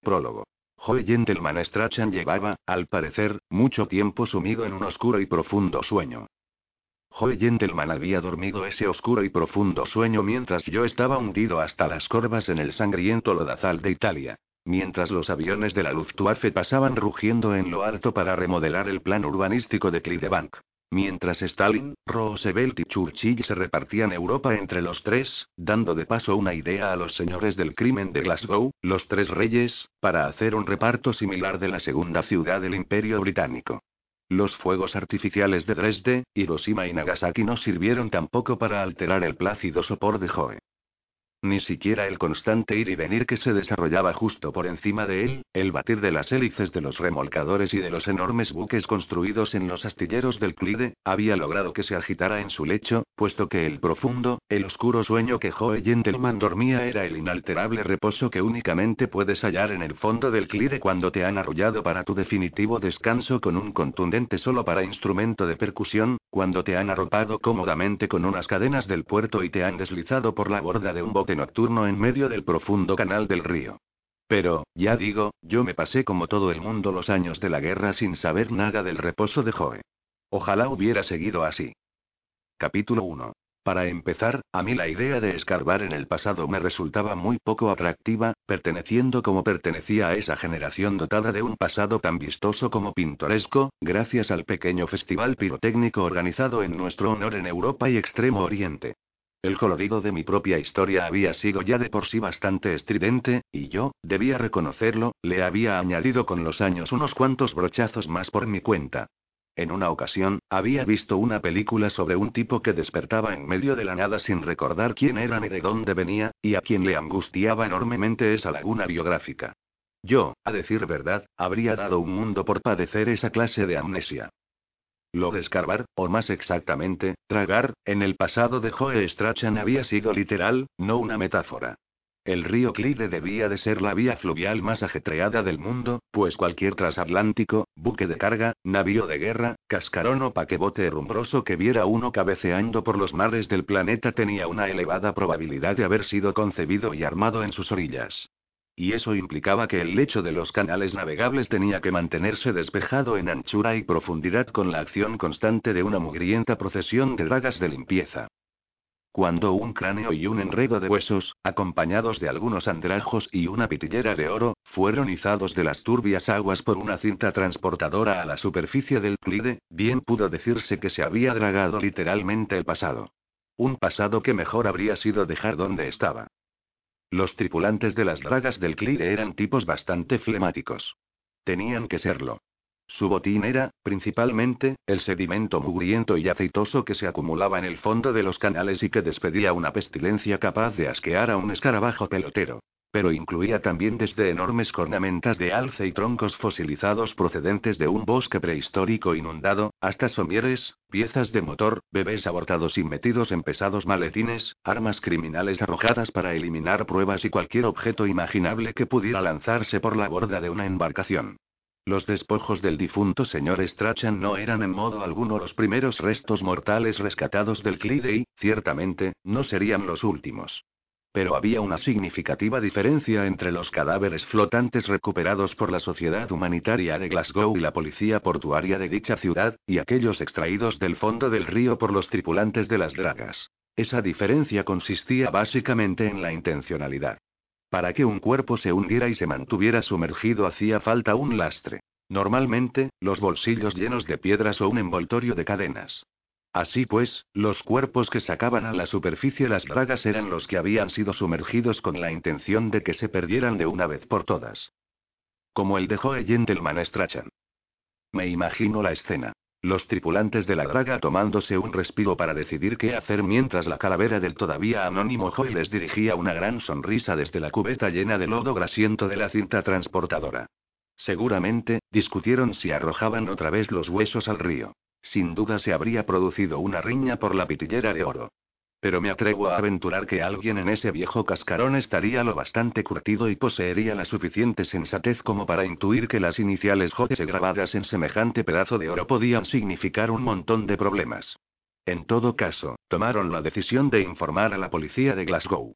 Prólogo. Joe Gentleman Strachan llevaba, al parecer, mucho tiempo sumido en un oscuro y profundo sueño. Joe Gentleman había dormido ese oscuro y profundo sueño mientras yo estaba hundido hasta las corvas en el sangriento lodazal de Italia. Mientras los aviones de la Luftwaffe pasaban rugiendo en lo alto para remodelar el plan urbanístico de Clydebank. Mientras Stalin, Roosevelt y Churchill se repartían Europa entre los tres, dando de paso una idea a los señores del crimen de Glasgow, los tres reyes, para hacer un reparto similar de la segunda ciudad del Imperio Británico. Los fuegos artificiales de Dresde, Hiroshima y Nagasaki no sirvieron tampoco para alterar el plácido sopor de Joe. Ni siquiera el constante ir y venir que se desarrollaba justo por encima de él, el batir de las hélices de los remolcadores y de los enormes buques construidos en los astilleros del Clyde, había logrado que se agitara en su lecho, puesto que el profundo, el oscuro sueño que Joe Gentleman dormía era el inalterable reposo que únicamente puedes hallar en el fondo del Clyde cuando te han arrollado para tu definitivo descanso con un contundente solo para instrumento de percusión, cuando te han arropado cómodamente con unas cadenas del puerto y te han deslizado por la borda de un nocturno en medio del profundo canal del río. Pero, ya digo, yo me pasé como todo el mundo los años de la guerra sin saber nada del reposo de Joe. Ojalá hubiera seguido así. Capítulo 1. Para empezar, a mí la idea de escarbar en el pasado me resultaba muy poco atractiva, perteneciendo como pertenecía a esa generación dotada de un pasado tan vistoso como pintoresco, gracias al pequeño festival pirotécnico organizado en nuestro honor en Europa y Extremo Oriente. El colorido de mi propia historia había sido ya de por sí bastante estridente, y yo, debía reconocerlo, le había añadido con los años unos cuantos brochazos más por mi cuenta. En una ocasión, había visto una película sobre un tipo que despertaba en medio de la nada sin recordar quién era ni de dónde venía, y a quien le angustiaba enormemente esa laguna biográfica. Yo, a decir verdad, habría dado un mundo por padecer esa clase de amnesia. Lo de escarbar, o más exactamente, tragar, en el pasado de Joe Strachan había sido literal, no una metáfora. El río Clyde debía de ser la vía fluvial más ajetreada del mundo, pues cualquier transatlántico, buque de carga, navío de guerra, cascarón o paquebote herrumbroso que viera uno cabeceando por los mares del planeta tenía una elevada probabilidad de haber sido concebido y armado en sus orillas y eso implicaba que el lecho de los canales navegables tenía que mantenerse despejado en anchura y profundidad con la acción constante de una mugrienta procesión de dragas de limpieza. Cuando un cráneo y un enredo de huesos, acompañados de algunos andrajos y una pitillera de oro, fueron izados de las turbias aguas por una cinta transportadora a la superficie del Clyde, bien pudo decirse que se había dragado literalmente el pasado. Un pasado que mejor habría sido dejar donde estaba. Los tripulantes de las dragas del Clyde eran tipos bastante flemáticos. Tenían que serlo. Su botín era, principalmente, el sedimento mugriento y aceitoso que se acumulaba en el fondo de los canales y que despedía una pestilencia capaz de asquear a un escarabajo pelotero pero incluía también desde enormes cornamentas de alce y troncos fosilizados procedentes de un bosque prehistórico inundado, hasta somieres, piezas de motor, bebés abortados y metidos en pesados maletines, armas criminales arrojadas para eliminar pruebas y cualquier objeto imaginable que pudiera lanzarse por la borda de una embarcación. Los despojos del difunto señor Strachan no eran en modo alguno los primeros restos mortales rescatados del Clyde y, ciertamente, no serían los últimos. Pero había una significativa diferencia entre los cadáveres flotantes recuperados por la Sociedad Humanitaria de Glasgow y la Policía Portuaria de dicha ciudad, y aquellos extraídos del fondo del río por los tripulantes de las dragas. Esa diferencia consistía básicamente en la intencionalidad. Para que un cuerpo se hundiera y se mantuviera sumergido hacía falta un lastre. Normalmente, los bolsillos llenos de piedras o un envoltorio de cadenas. Así pues, los cuerpos que sacaban a la superficie las dragas eran los que habían sido sumergidos con la intención de que se perdieran de una vez por todas. Como el de Joe Gentleman Strachan. Me imagino la escena. Los tripulantes de la draga tomándose un respiro para decidir qué hacer mientras la calavera del todavía anónimo Joy les dirigía una gran sonrisa desde la cubeta llena de lodo grasiento de la cinta transportadora. Seguramente, discutieron si arrojaban otra vez los huesos al río. Sin duda se habría producido una riña por la pitillera de oro. Pero me atrevo a aventurar que alguien en ese viejo cascarón estaría lo bastante curtido y poseería la suficiente sensatez como para intuir que las iniciales J grabadas en semejante pedazo de oro podían significar un montón de problemas. En todo caso, tomaron la decisión de informar a la policía de Glasgow.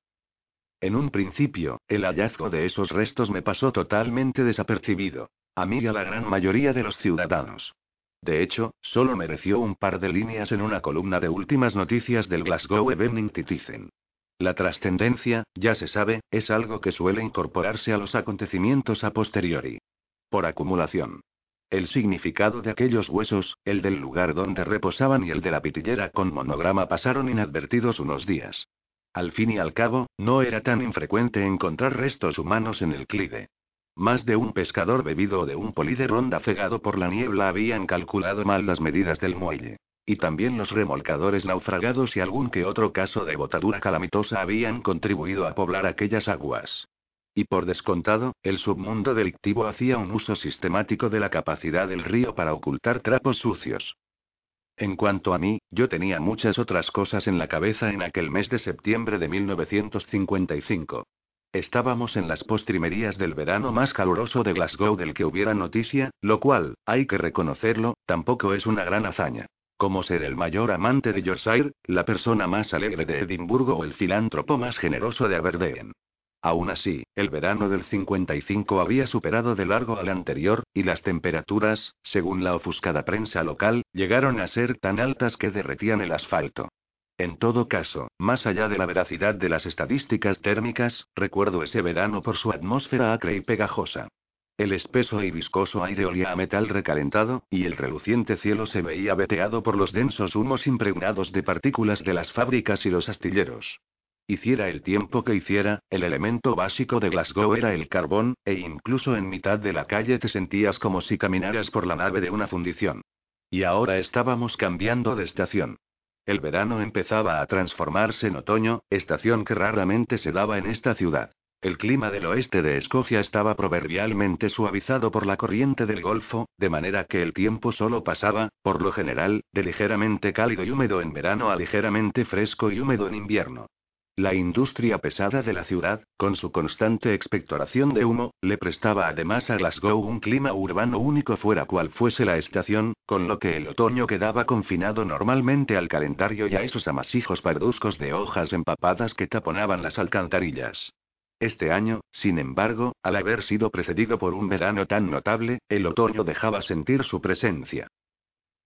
En un principio, el hallazgo de esos restos me pasó totalmente desapercibido. A mí y a la gran mayoría de los ciudadanos. De hecho, solo mereció un par de líneas en una columna de últimas noticias del Glasgow Evening Citizen. La trascendencia, ya se sabe, es algo que suele incorporarse a los acontecimientos a posteriori. Por acumulación. El significado de aquellos huesos, el del lugar donde reposaban y el de la pitillera con monograma pasaron inadvertidos unos días. Al fin y al cabo, no era tan infrecuente encontrar restos humanos en el Clyde. Más de un pescador bebido o de un poli de ronda cegado por la niebla habían calculado mal las medidas del muelle. Y también los remolcadores naufragados y algún que otro caso de botadura calamitosa habían contribuido a poblar aquellas aguas. Y por descontado, el submundo delictivo hacía un uso sistemático de la capacidad del río para ocultar trapos sucios. En cuanto a mí, yo tenía muchas otras cosas en la cabeza en aquel mes de septiembre de 1955. Estábamos en las postrimerías del verano más caluroso de Glasgow del que hubiera noticia, lo cual, hay que reconocerlo, tampoco es una gran hazaña. Como ser el mayor amante de Yorkshire, la persona más alegre de Edimburgo o el filántropo más generoso de Aberdeen. Aún así, el verano del 55 había superado de largo al anterior, y las temperaturas, según la ofuscada prensa local, llegaron a ser tan altas que derretían el asfalto. En todo caso, más allá de la veracidad de las estadísticas térmicas, recuerdo ese verano por su atmósfera acre y pegajosa. El espeso y viscoso aire olía a metal recalentado, y el reluciente cielo se veía veteado por los densos humos impregnados de partículas de las fábricas y los astilleros. Hiciera el tiempo que hiciera, el elemento básico de Glasgow era el carbón, e incluso en mitad de la calle te sentías como si caminaras por la nave de una fundición. Y ahora estábamos cambiando de estación. El verano empezaba a transformarse en otoño, estación que raramente se daba en esta ciudad. El clima del oeste de Escocia estaba proverbialmente suavizado por la corriente del Golfo, de manera que el tiempo solo pasaba, por lo general, de ligeramente cálido y húmedo en verano a ligeramente fresco y húmedo en invierno. La industria pesada de la ciudad, con su constante expectoración de humo, le prestaba además a Glasgow un clima urbano único fuera cual fuese la estación, con lo que el otoño quedaba confinado normalmente al calendario y a esos amasijos parduzcos de hojas empapadas que taponaban las alcantarillas. Este año, sin embargo, al haber sido precedido por un verano tan notable, el otoño dejaba sentir su presencia.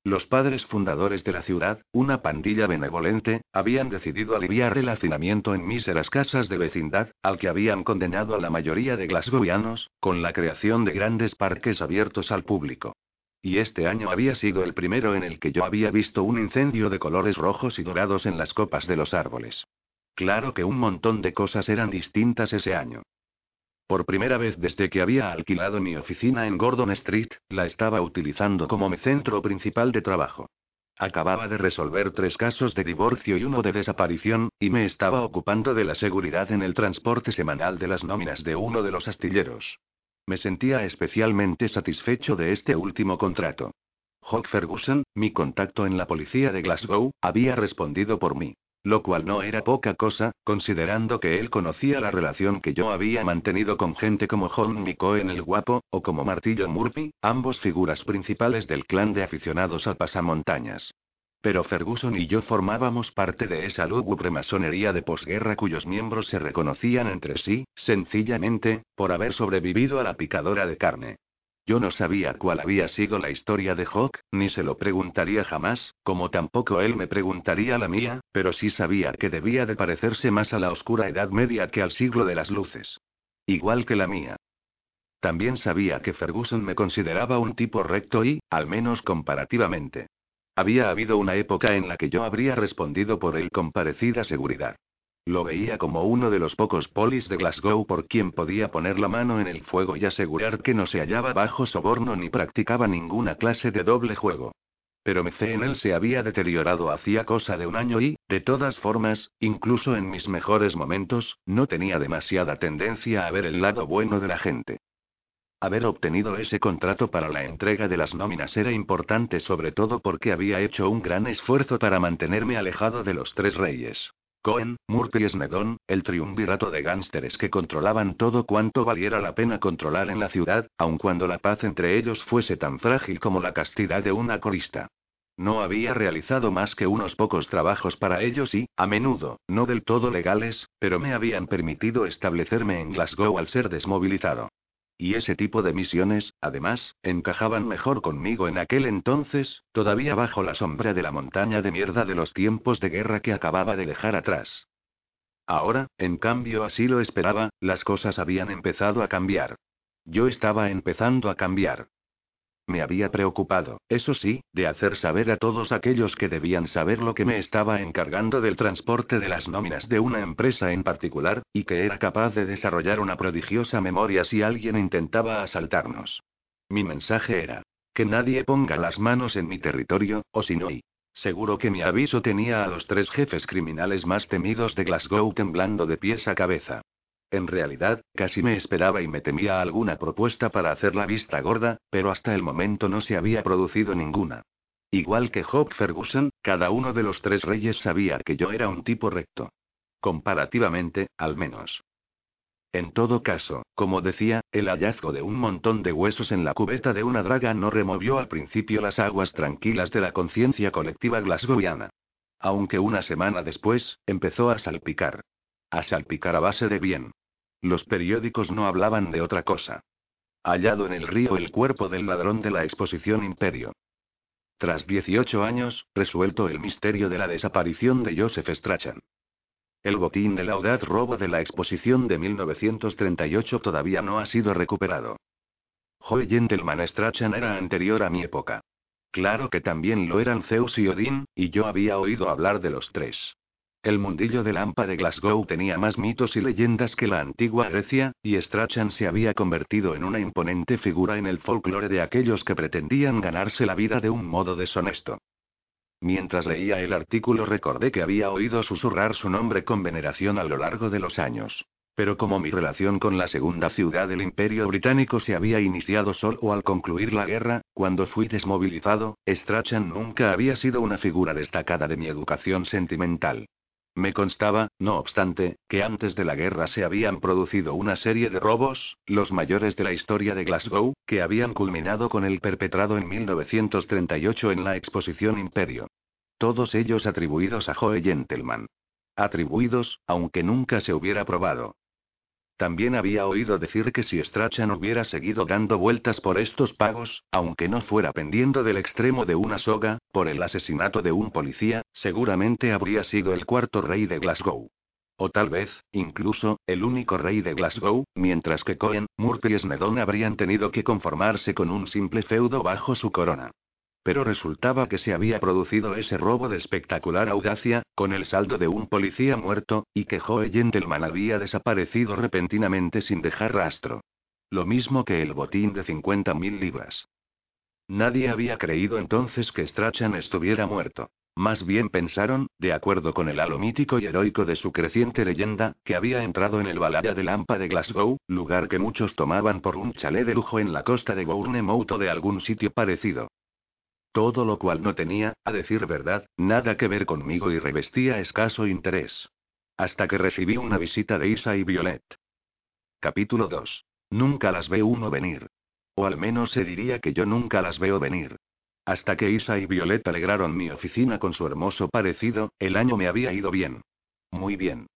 Los padres fundadores de la ciudad, una pandilla benevolente, habían decidido aliviar el hacinamiento en míseras casas de vecindad, al que habían condenado a la mayoría de glasgowianos, con la creación de grandes parques abiertos al público. Y este año había sido el primero en el que yo había visto un incendio de colores rojos y dorados en las copas de los árboles. Claro que un montón de cosas eran distintas ese año. Por primera vez desde que había alquilado mi oficina en Gordon Street, la estaba utilizando como mi centro principal de trabajo. Acababa de resolver tres casos de divorcio y uno de desaparición, y me estaba ocupando de la seguridad en el transporte semanal de las nóminas de uno de los astilleros. Me sentía especialmente satisfecho de este último contrato. Hawk Ferguson, mi contacto en la policía de Glasgow, había respondido por mí. Lo cual no era poca cosa, considerando que él conocía la relación que yo había mantenido con gente como John Micoen el Guapo, o como Martillo Murphy, ambos figuras principales del clan de aficionados al pasamontañas. Pero Ferguson y yo formábamos parte de esa lúgubre masonería de posguerra cuyos miembros se reconocían entre sí, sencillamente, por haber sobrevivido a la picadora de carne. Yo no sabía cuál había sido la historia de Hawk, ni se lo preguntaría jamás, como tampoco él me preguntaría la mía, pero sí sabía que debía de parecerse más a la oscura Edad Media que al siglo de las luces. Igual que la mía. También sabía que Ferguson me consideraba un tipo recto y, al menos comparativamente. Había habido una época en la que yo habría respondido por él con parecida seguridad. Lo veía como uno de los pocos polis de Glasgow por quien podía poner la mano en el fuego y asegurar que no se hallaba bajo soborno ni practicaba ninguna clase de doble juego. Pero mi fe en él se había deteriorado hacía cosa de un año y, de todas formas, incluso en mis mejores momentos, no tenía demasiada tendencia a ver el lado bueno de la gente. Haber obtenido ese contrato para la entrega de las nóminas era importante sobre todo porque había hecho un gran esfuerzo para mantenerme alejado de los tres reyes. Cohen, Murphy y Snedon, el triunvirato de gánsteres que controlaban todo cuanto valiera la pena controlar en la ciudad, aun cuando la paz entre ellos fuese tan frágil como la castidad de una corista. No había realizado más que unos pocos trabajos para ellos y, a menudo, no del todo legales, pero me habían permitido establecerme en Glasgow al ser desmovilizado. Y ese tipo de misiones, además, encajaban mejor conmigo en aquel entonces, todavía bajo la sombra de la montaña de mierda de los tiempos de guerra que acababa de dejar atrás. Ahora, en cambio, así lo esperaba, las cosas habían empezado a cambiar. Yo estaba empezando a cambiar. Me había preocupado, eso sí, de hacer saber a todos aquellos que debían saber lo que me estaba encargando del transporte de las nóminas de una empresa en particular, y que era capaz de desarrollar una prodigiosa memoria si alguien intentaba asaltarnos. Mi mensaje era, que nadie ponga las manos en mi territorio, o si no, y seguro que mi aviso tenía a los tres jefes criminales más temidos de Glasgow temblando de pies a cabeza. En realidad, casi me esperaba y me temía alguna propuesta para hacer la vista gorda, pero hasta el momento no se había producido ninguna. Igual que Job Ferguson, cada uno de los tres reyes sabía que yo era un tipo recto. Comparativamente, al menos. En todo caso, como decía, el hallazgo de un montón de huesos en la cubeta de una draga no removió al principio las aguas tranquilas de la conciencia colectiva glasgowiana. Aunque una semana después, empezó a salpicar. A salpicar a base de bien. Los periódicos no hablaban de otra cosa. Hallado en el río el cuerpo del ladrón de la exposición Imperio. Tras 18 años, resuelto el misterio de la desaparición de Joseph Strachan. El botín del audaz robo de la exposición de 1938 todavía no ha sido recuperado. Joe Gentleman Strachan era anterior a mi época. Claro que también lo eran Zeus y Odín, y yo había oído hablar de los tres. El mundillo de Lampa de Glasgow tenía más mitos y leyendas que la antigua Grecia, y Strachan se había convertido en una imponente figura en el folclore de aquellos que pretendían ganarse la vida de un modo deshonesto. Mientras leía el artículo recordé que había oído susurrar su nombre con veneración a lo largo de los años. Pero como mi relación con la segunda ciudad del Imperio Británico se había iniciado solo al concluir la guerra, cuando fui desmovilizado, Strachan nunca había sido una figura destacada de mi educación sentimental. Me constaba, no obstante, que antes de la guerra se habían producido una serie de robos, los mayores de la historia de Glasgow, que habían culminado con el perpetrado en 1938 en la exposición Imperio. Todos ellos atribuidos a Joe Gentleman. Atribuidos, aunque nunca se hubiera probado. También había oído decir que si Strachan hubiera seguido dando vueltas por estos pagos, aunque no fuera pendiendo del extremo de una soga, por el asesinato de un policía, seguramente habría sido el cuarto rey de Glasgow. O tal vez, incluso, el único rey de Glasgow, mientras que Cohen, Murphy y Snedon habrían tenido que conformarse con un simple feudo bajo su corona. Pero resultaba que se había producido ese robo de espectacular audacia, con el saldo de un policía muerto, y que Joe Gentleman había desaparecido repentinamente sin dejar rastro. Lo mismo que el botín de 50.000 libras. Nadie había creído entonces que Strachan estuviera muerto. Más bien pensaron, de acuerdo con el halo mítico y heroico de su creciente leyenda, que había entrado en el Balaya de Lampa de Glasgow, lugar que muchos tomaban por un chalet de lujo en la costa de Bournemouth o de algún sitio parecido. Todo lo cual no tenía, a decir verdad, nada que ver conmigo y revestía escaso interés. Hasta que recibí una visita de Isa y Violet. Capítulo 2. Nunca las ve uno venir. O al menos se diría que yo nunca las veo venir. Hasta que Isa y Violet alegraron mi oficina con su hermoso parecido, el año me había ido bien. Muy bien.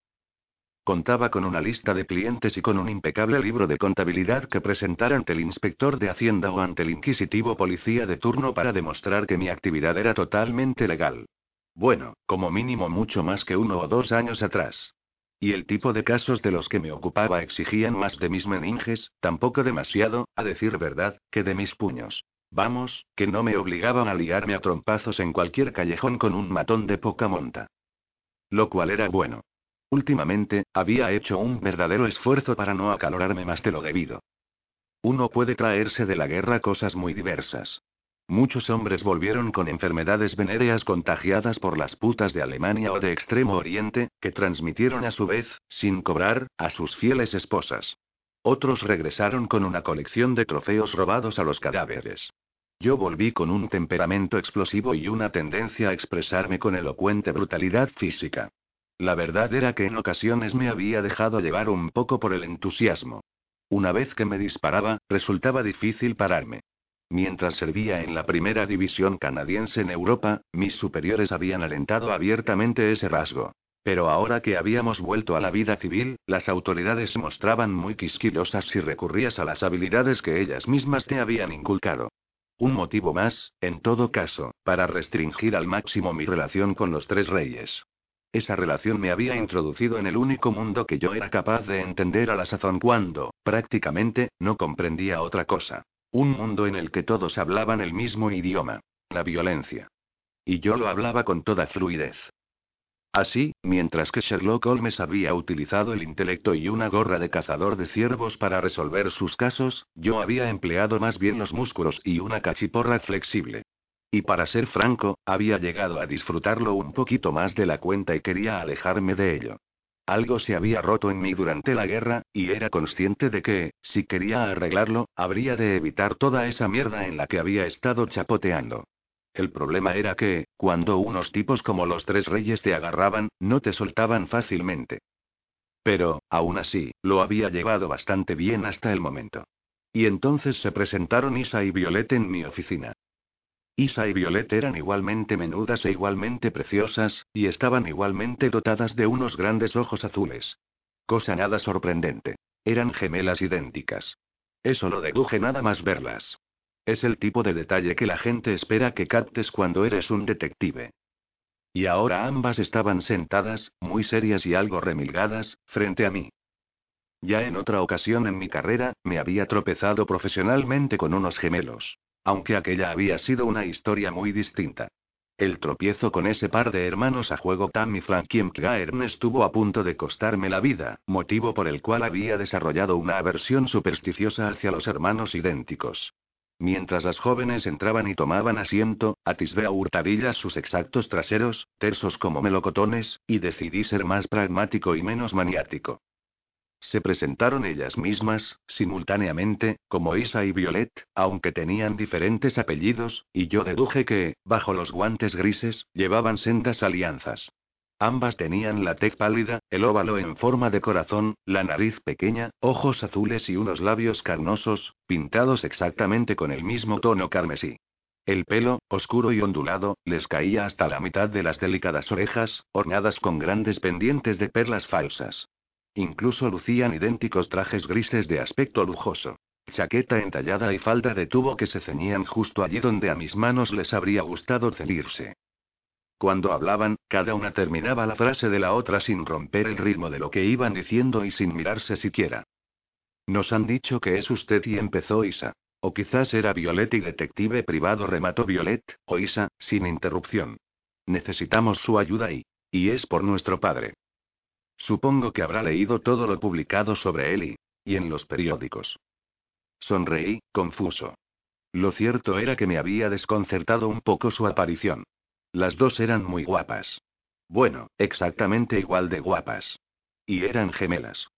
Contaba con una lista de clientes y con un impecable libro de contabilidad que presentar ante el inspector de Hacienda o ante el inquisitivo policía de turno para demostrar que mi actividad era totalmente legal. Bueno, como mínimo mucho más que uno o dos años atrás. Y el tipo de casos de los que me ocupaba exigían más de mis meninges, tampoco demasiado, a decir verdad, que de mis puños. Vamos, que no me obligaban a liarme a trompazos en cualquier callejón con un matón de poca monta. Lo cual era bueno. Últimamente, había hecho un verdadero esfuerzo para no acalorarme más de lo debido. Uno puede traerse de la guerra cosas muy diversas. muchos hombres volvieron con enfermedades venéreas contagiadas por las putas de Alemania o de Extremo Oriente, que transmitieron a su vez, sin cobrar, a sus fieles esposas. Otros regresaron con una colección de trofeos robados a los cadáveres. Yo volví con un temperamento explosivo y una tendencia a expresarme con elocuente brutalidad física. La verdad era que en ocasiones me había dejado llevar un poco por el entusiasmo. Una vez que me disparaba, resultaba difícil pararme. Mientras servía en la primera división canadiense en Europa, mis superiores habían alentado abiertamente ese rasgo. Pero ahora que habíamos vuelto a la vida civil, las autoridades mostraban muy quisquillosas si recurrías a las habilidades que ellas mismas te habían inculcado. Un motivo más, en todo caso, para restringir al máximo mi relación con los tres reyes. Esa relación me había introducido en el único mundo que yo era capaz de entender a la sazón cuando, prácticamente, no comprendía otra cosa. Un mundo en el que todos hablaban el mismo idioma. La violencia. Y yo lo hablaba con toda fluidez. Así, mientras que Sherlock Holmes había utilizado el intelecto y una gorra de cazador de ciervos para resolver sus casos, yo había empleado más bien los músculos y una cachiporra flexible. Y para ser franco, había llegado a disfrutarlo un poquito más de la cuenta y quería alejarme de ello. Algo se había roto en mí durante la guerra, y era consciente de que, si quería arreglarlo, habría de evitar toda esa mierda en la que había estado chapoteando. El problema era que, cuando unos tipos como los tres reyes te agarraban, no te soltaban fácilmente. Pero, aún así, lo había llevado bastante bien hasta el momento. Y entonces se presentaron Isa y Violet en mi oficina. Isa y Violet eran igualmente menudas e igualmente preciosas, y estaban igualmente dotadas de unos grandes ojos azules. Cosa nada sorprendente. Eran gemelas idénticas. Eso lo deduje nada más verlas. Es el tipo de detalle que la gente espera que captes cuando eres un detective. Y ahora ambas estaban sentadas, muy serias y algo remilgadas, frente a mí. Ya en otra ocasión en mi carrera, me había tropezado profesionalmente con unos gemelos. Aunque aquella había sido una historia muy distinta. El tropiezo con ese par de hermanos a juego Tammy Gaern estuvo a punto de costarme la vida, motivo por el cual había desarrollado una aversión supersticiosa hacia los hermanos idénticos. Mientras las jóvenes entraban y tomaban asiento, atisbé a hurtadillas sus exactos traseros, tersos como melocotones, y decidí ser más pragmático y menos maniático. Se presentaron ellas mismas, simultáneamente, como Isa y Violet, aunque tenían diferentes apellidos, y yo deduje que, bajo los guantes grises, llevaban sendas alianzas. Ambas tenían la tez pálida, el óvalo en forma de corazón, la nariz pequeña, ojos azules y unos labios carnosos, pintados exactamente con el mismo tono carmesí. El pelo, oscuro y ondulado, les caía hasta la mitad de las delicadas orejas, ornadas con grandes pendientes de perlas falsas. Incluso lucían idénticos trajes grises de aspecto lujoso. Chaqueta entallada y falda de tubo que se ceñían justo allí donde a mis manos les habría gustado cedirse. Cuando hablaban, cada una terminaba la frase de la otra sin romper el ritmo de lo que iban diciendo y sin mirarse siquiera. Nos han dicho que es usted y empezó Isa. O quizás era Violet y detective privado remató Violet, o Isa, sin interrupción. Necesitamos su ayuda y... Y es por nuestro padre. Supongo que habrá leído todo lo publicado sobre él y... y en los periódicos. Sonreí, confuso. Lo cierto era que me había desconcertado un poco su aparición. Las dos eran muy guapas. Bueno, exactamente igual de guapas. Y eran gemelas.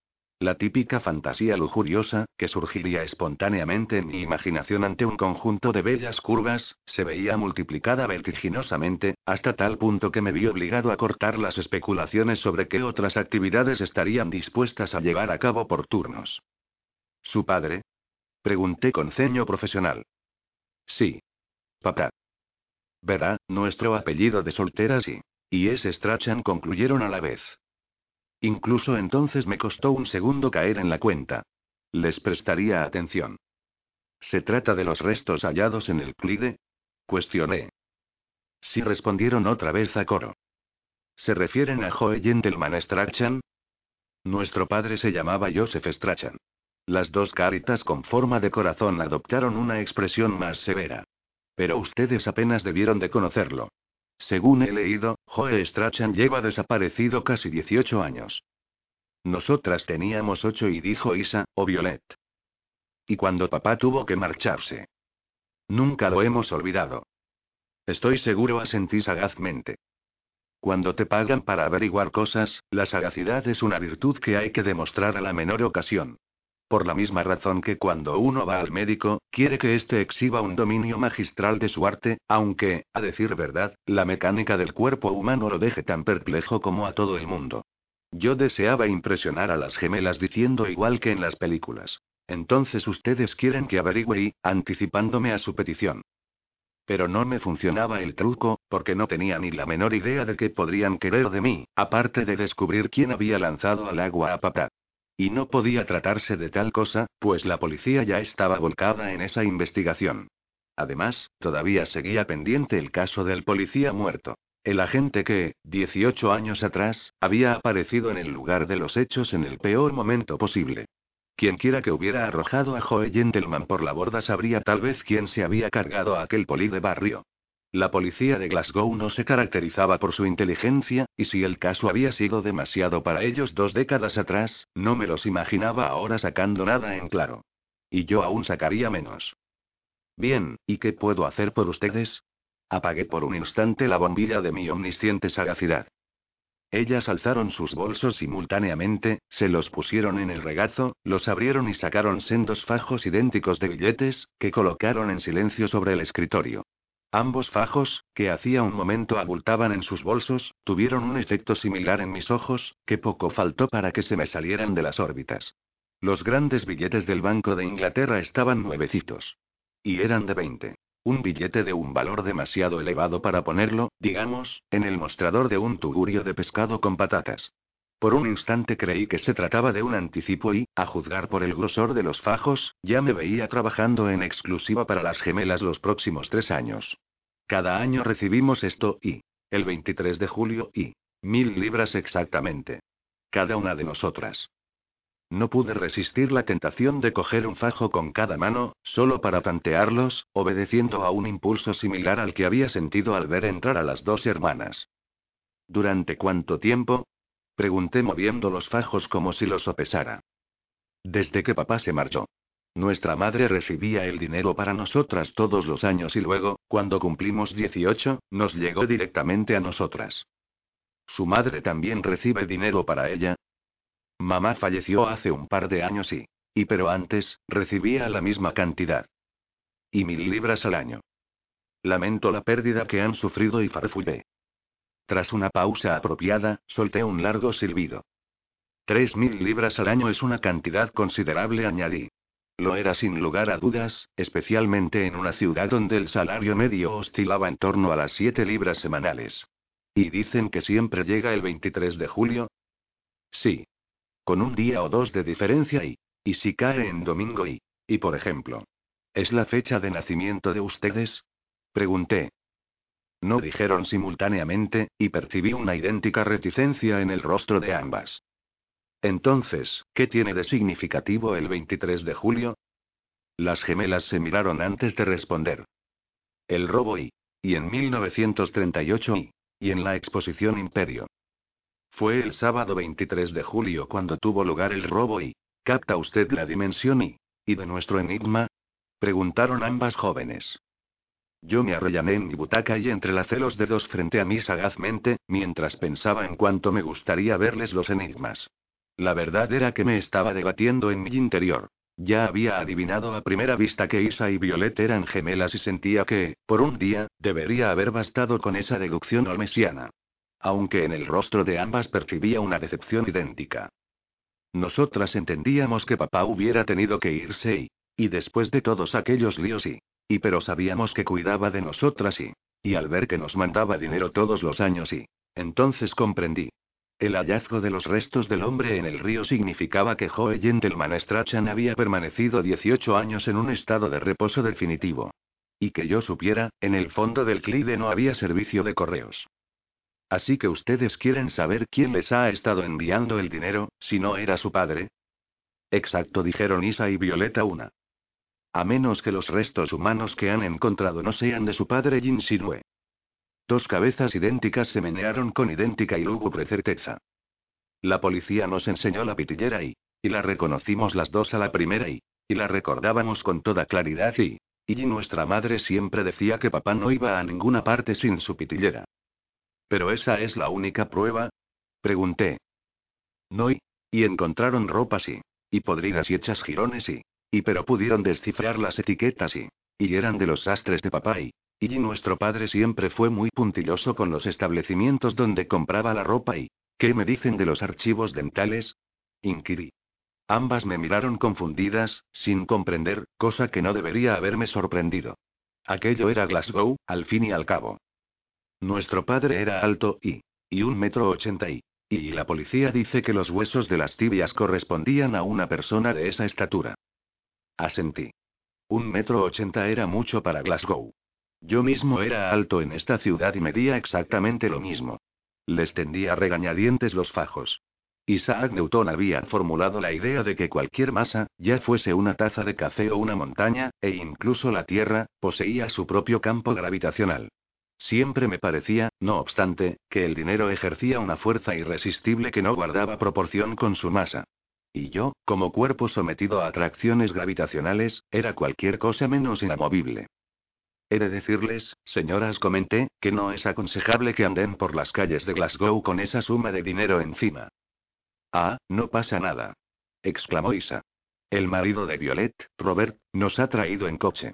La típica fantasía lujuriosa, que surgiría espontáneamente en mi imaginación ante un conjunto de bellas curvas, se veía multiplicada vertiginosamente, hasta tal punto que me vi obligado a cortar las especulaciones sobre qué otras actividades estarían dispuestas a llevar a cabo por turnos. ¿Su padre? Pregunté con ceño profesional. Sí. Papá. Verá, nuestro apellido de solteras y. Y es Strachan concluyeron a la vez. Incluso entonces me costó un segundo caer en la cuenta. Les prestaría atención. ¿Se trata de los restos hallados en el Clide? Cuestioné. Sí respondieron otra vez a coro. ¿Se refieren a Joe Gentleman Strachan? Nuestro padre se llamaba Joseph Strachan. Las dos caritas con forma de corazón adoptaron una expresión más severa. Pero ustedes apenas debieron de conocerlo. Según he leído, Joe Strachan lleva desaparecido casi 18 años. Nosotras teníamos ocho y dijo Isa, o Violet. Y cuando papá tuvo que marcharse. Nunca lo hemos olvidado. Estoy seguro, asentí sagazmente. Cuando te pagan para averiguar cosas, la sagacidad es una virtud que hay que demostrar a la menor ocasión. Por la misma razón que cuando uno va al médico, quiere que éste exhiba un dominio magistral de su arte, aunque, a decir verdad, la mecánica del cuerpo humano lo deje tan perplejo como a todo el mundo. Yo deseaba impresionar a las gemelas diciendo igual que en las películas. Entonces ustedes quieren que averigüe y, anticipándome a su petición. Pero no me funcionaba el truco, porque no tenía ni la menor idea de qué podrían querer de mí, aparte de descubrir quién había lanzado al agua a papá. Y no podía tratarse de tal cosa, pues la policía ya estaba volcada en esa investigación. Además, todavía seguía pendiente el caso del policía muerto. El agente que, 18 años atrás, había aparecido en el lugar de los hechos en el peor momento posible. Quienquiera que hubiera arrojado a Joe Gentleman por la borda sabría tal vez quién se había cargado a aquel poli de barrio. La policía de Glasgow no se caracterizaba por su inteligencia, y si el caso había sido demasiado para ellos dos décadas atrás, no me los imaginaba ahora sacando nada en claro. Y yo aún sacaría menos. Bien, ¿y qué puedo hacer por ustedes? Apagué por un instante la bombilla de mi omnisciente sagacidad. Ellas alzaron sus bolsos simultáneamente, se los pusieron en el regazo, los abrieron y sacaron sendos fajos idénticos de billetes, que colocaron en silencio sobre el escritorio. Ambos fajos, que hacía un momento abultaban en sus bolsos, tuvieron un efecto similar en mis ojos, que poco faltó para que se me salieran de las órbitas. Los grandes billetes del Banco de Inglaterra estaban nuevecitos. Y eran de 20. Un billete de un valor demasiado elevado para ponerlo, digamos, en el mostrador de un tugurio de pescado con patatas. Por un instante creí que se trataba de un anticipo y, a juzgar por el grosor de los fajos, ya me veía trabajando en exclusiva para las gemelas los próximos tres años. Cada año recibimos esto y, el 23 de julio y, mil libras exactamente. Cada una de nosotras. No pude resistir la tentación de coger un fajo con cada mano, solo para tantearlos, obedeciendo a un impulso similar al que había sentido al ver entrar a las dos hermanas. ¿Durante cuánto tiempo? Pregunté moviendo los fajos como si los sopesara. Desde que papá se marchó. Nuestra madre recibía el dinero para nosotras todos los años y luego, cuando cumplimos 18, nos llegó directamente a nosotras. ¿Su madre también recibe dinero para ella? Mamá falleció hace un par de años y... Y pero antes, recibía la misma cantidad. Y mil libras al año. Lamento la pérdida que han sufrido y farfullé. Tras una pausa apropiada, solté un largo silbido. Tres mil libras al año es una cantidad considerable, añadí. Lo era sin lugar a dudas, especialmente en una ciudad donde el salario medio oscilaba en torno a las siete libras semanales. ¿Y dicen que siempre llega el 23 de julio? Sí. Con un día o dos de diferencia y... ¿Y si cae en domingo y... Y por ejemplo. ¿Es la fecha de nacimiento de ustedes? Pregunté. No dijeron simultáneamente, y percibí una idéntica reticencia en el rostro de ambas. Entonces, ¿qué tiene de significativo el 23 de julio? Las gemelas se miraron antes de responder. El robo y. Y en 1938 y. Y en la exposición Imperio. Fue el sábado 23 de julio cuando tuvo lugar el robo y. ¿Capta usted la dimensión y. y de nuestro enigma? Preguntaron ambas jóvenes. Yo me arrellané en mi butaca y entrelacé los dedos frente a mí sagazmente, mientras pensaba en cuánto me gustaría verles los enigmas. La verdad era que me estaba debatiendo en mi interior. Ya había adivinado a primera vista que Isa y Violet eran gemelas y sentía que, por un día, debería haber bastado con esa deducción olmesiana. Aunque en el rostro de ambas percibía una decepción idéntica. Nosotras entendíamos que papá hubiera tenido que irse y, y después de todos aquellos líos y, y pero sabíamos que cuidaba de nosotras y... Y al ver que nos mandaba dinero todos los años y... Entonces comprendí. El hallazgo de los restos del hombre en el río significaba que Joe Gentleman Strachan había permanecido 18 años en un estado de reposo definitivo. Y que yo supiera, en el fondo del Clyde no había servicio de correos. Así que ustedes quieren saber quién les ha estado enviando el dinero, si no era su padre. Exacto, dijeron Isa y Violeta una. A menos que los restos humanos que han encontrado no sean de su padre Jin Shinue. Dos cabezas idénticas se menearon con idéntica y lúgubre certeza. La policía nos enseñó la pitillera y, y la reconocimos las dos a la primera y, y la recordábamos con toda claridad y, Y nuestra madre siempre decía que papá no iba a ninguna parte sin su pitillera. ¿Pero esa es la única prueba? Pregunté. No y, y encontraron ropas y, y podridas y hechas jirones y, y pero pudieron descifrar las etiquetas y, y eran de los sastres de papá y, y nuestro padre siempre fue muy puntilloso con los establecimientos donde compraba la ropa y, ¿qué me dicen de los archivos dentales? Inquirí. Ambas me miraron confundidas, sin comprender, cosa que no debería haberme sorprendido. Aquello era Glasgow, al fin y al cabo. Nuestro padre era alto y, y un metro ochenta y, y la policía dice que los huesos de las tibias correspondían a una persona de esa estatura. Asentí. Un metro ochenta era mucho para Glasgow. Yo mismo era alto en esta ciudad y medía exactamente lo mismo. Les tendía regañadientes los fajos. Isaac Newton había formulado la idea de que cualquier masa, ya fuese una taza de café o una montaña, e incluso la Tierra, poseía su propio campo gravitacional. Siempre me parecía, no obstante, que el dinero ejercía una fuerza irresistible que no guardaba proporción con su masa. Y yo, como cuerpo sometido a atracciones gravitacionales, era cualquier cosa menos inamovible. He de decirles, señoras, comenté, que no es aconsejable que anden por las calles de Glasgow con esa suma de dinero encima. Ah, no pasa nada. exclamó Isa. El marido de Violet, Robert, nos ha traído en coche.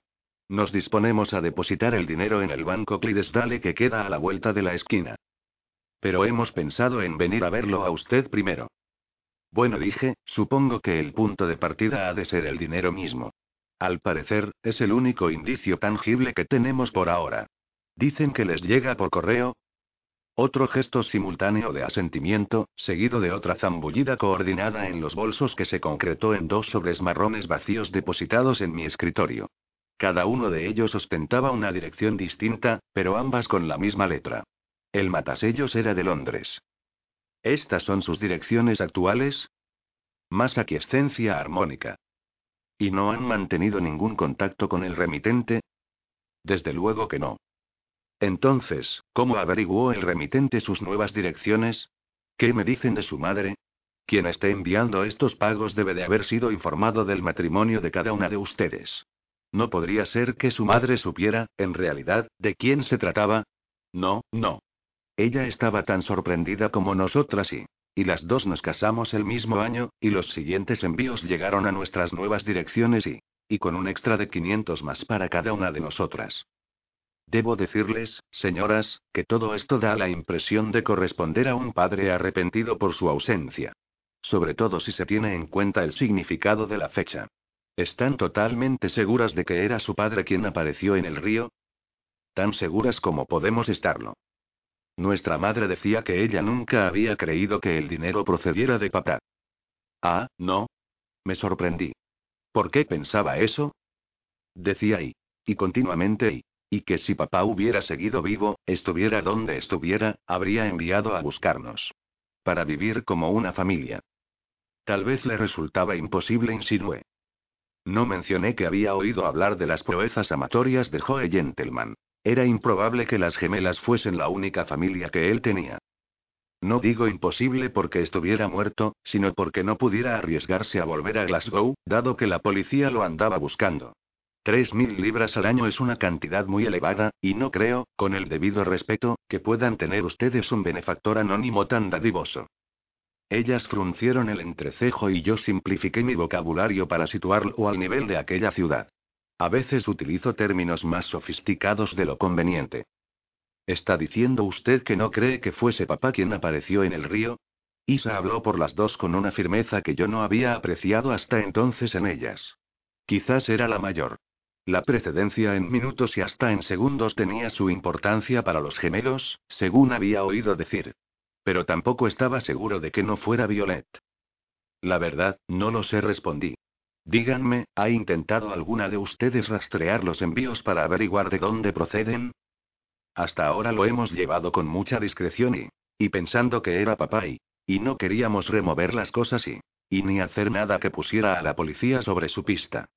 Nos disponemos a depositar el dinero en el banco Clydesdale que queda a la vuelta de la esquina. Pero hemos pensado en venir a verlo a usted primero. Bueno, dije, supongo que el punto de partida ha de ser el dinero mismo. Al parecer, es el único indicio tangible que tenemos por ahora. Dicen que les llega por correo, otro gesto simultáneo de asentimiento, seguido de otra zambullida coordinada en los bolsos que se concretó en dos sobres marrones vacíos depositados en mi escritorio. Cada uno de ellos ostentaba una dirección distinta, pero ambas con la misma letra. El matasellos era de Londres. ¿Estas son sus direcciones actuales? Más aquiescencia armónica. ¿Y no han mantenido ningún contacto con el remitente? Desde luego que no. Entonces, ¿cómo averiguó el remitente sus nuevas direcciones? ¿Qué me dicen de su madre? Quien esté enviando estos pagos debe de haber sido informado del matrimonio de cada una de ustedes. ¿No podría ser que su madre supiera, en realidad, de quién se trataba? No, no. Ella estaba tan sorprendida como nosotras y... Y las dos nos casamos el mismo año, y los siguientes envíos llegaron a nuestras nuevas direcciones y... Y con un extra de 500 más para cada una de nosotras. Debo decirles, señoras, que todo esto da la impresión de corresponder a un padre arrepentido por su ausencia. Sobre todo si se tiene en cuenta el significado de la fecha. ¿Están totalmente seguras de que era su padre quien apareció en el río? Tan seguras como podemos estarlo. Nuestra madre decía que ella nunca había creído que el dinero procediera de papá. Ah, no. Me sorprendí. ¿Por qué pensaba eso? Decía y. Y continuamente y. Y que si papá hubiera seguido vivo, estuviera donde estuviera, habría enviado a buscarnos. Para vivir como una familia. Tal vez le resultaba imposible, insinué. No mencioné que había oído hablar de las proezas amatorias de Joe Gentleman. Era improbable que las gemelas fuesen la única familia que él tenía. No digo imposible porque estuviera muerto, sino porque no pudiera arriesgarse a volver a Glasgow, dado que la policía lo andaba buscando. Tres mil libras al año es una cantidad muy elevada, y no creo, con el debido respeto, que puedan tener ustedes un benefactor anónimo tan dadivoso. Ellas fruncieron el entrecejo y yo simplifiqué mi vocabulario para situarlo al nivel de aquella ciudad. A veces utilizo términos más sofisticados de lo conveniente. ¿Está diciendo usted que no cree que fuese papá quien apareció en el río? Isa habló por las dos con una firmeza que yo no había apreciado hasta entonces en ellas. Quizás era la mayor. La precedencia en minutos y hasta en segundos tenía su importancia para los gemelos, según había oído decir. Pero tampoco estaba seguro de que no fuera Violet. La verdad, no lo sé, respondí. Díganme, ¿ha intentado alguna de ustedes rastrear los envíos para averiguar de dónde proceden? Hasta ahora lo hemos llevado con mucha discreción y... y pensando que era papá y... y no queríamos remover las cosas y... y ni hacer nada que pusiera a la policía sobre su pista.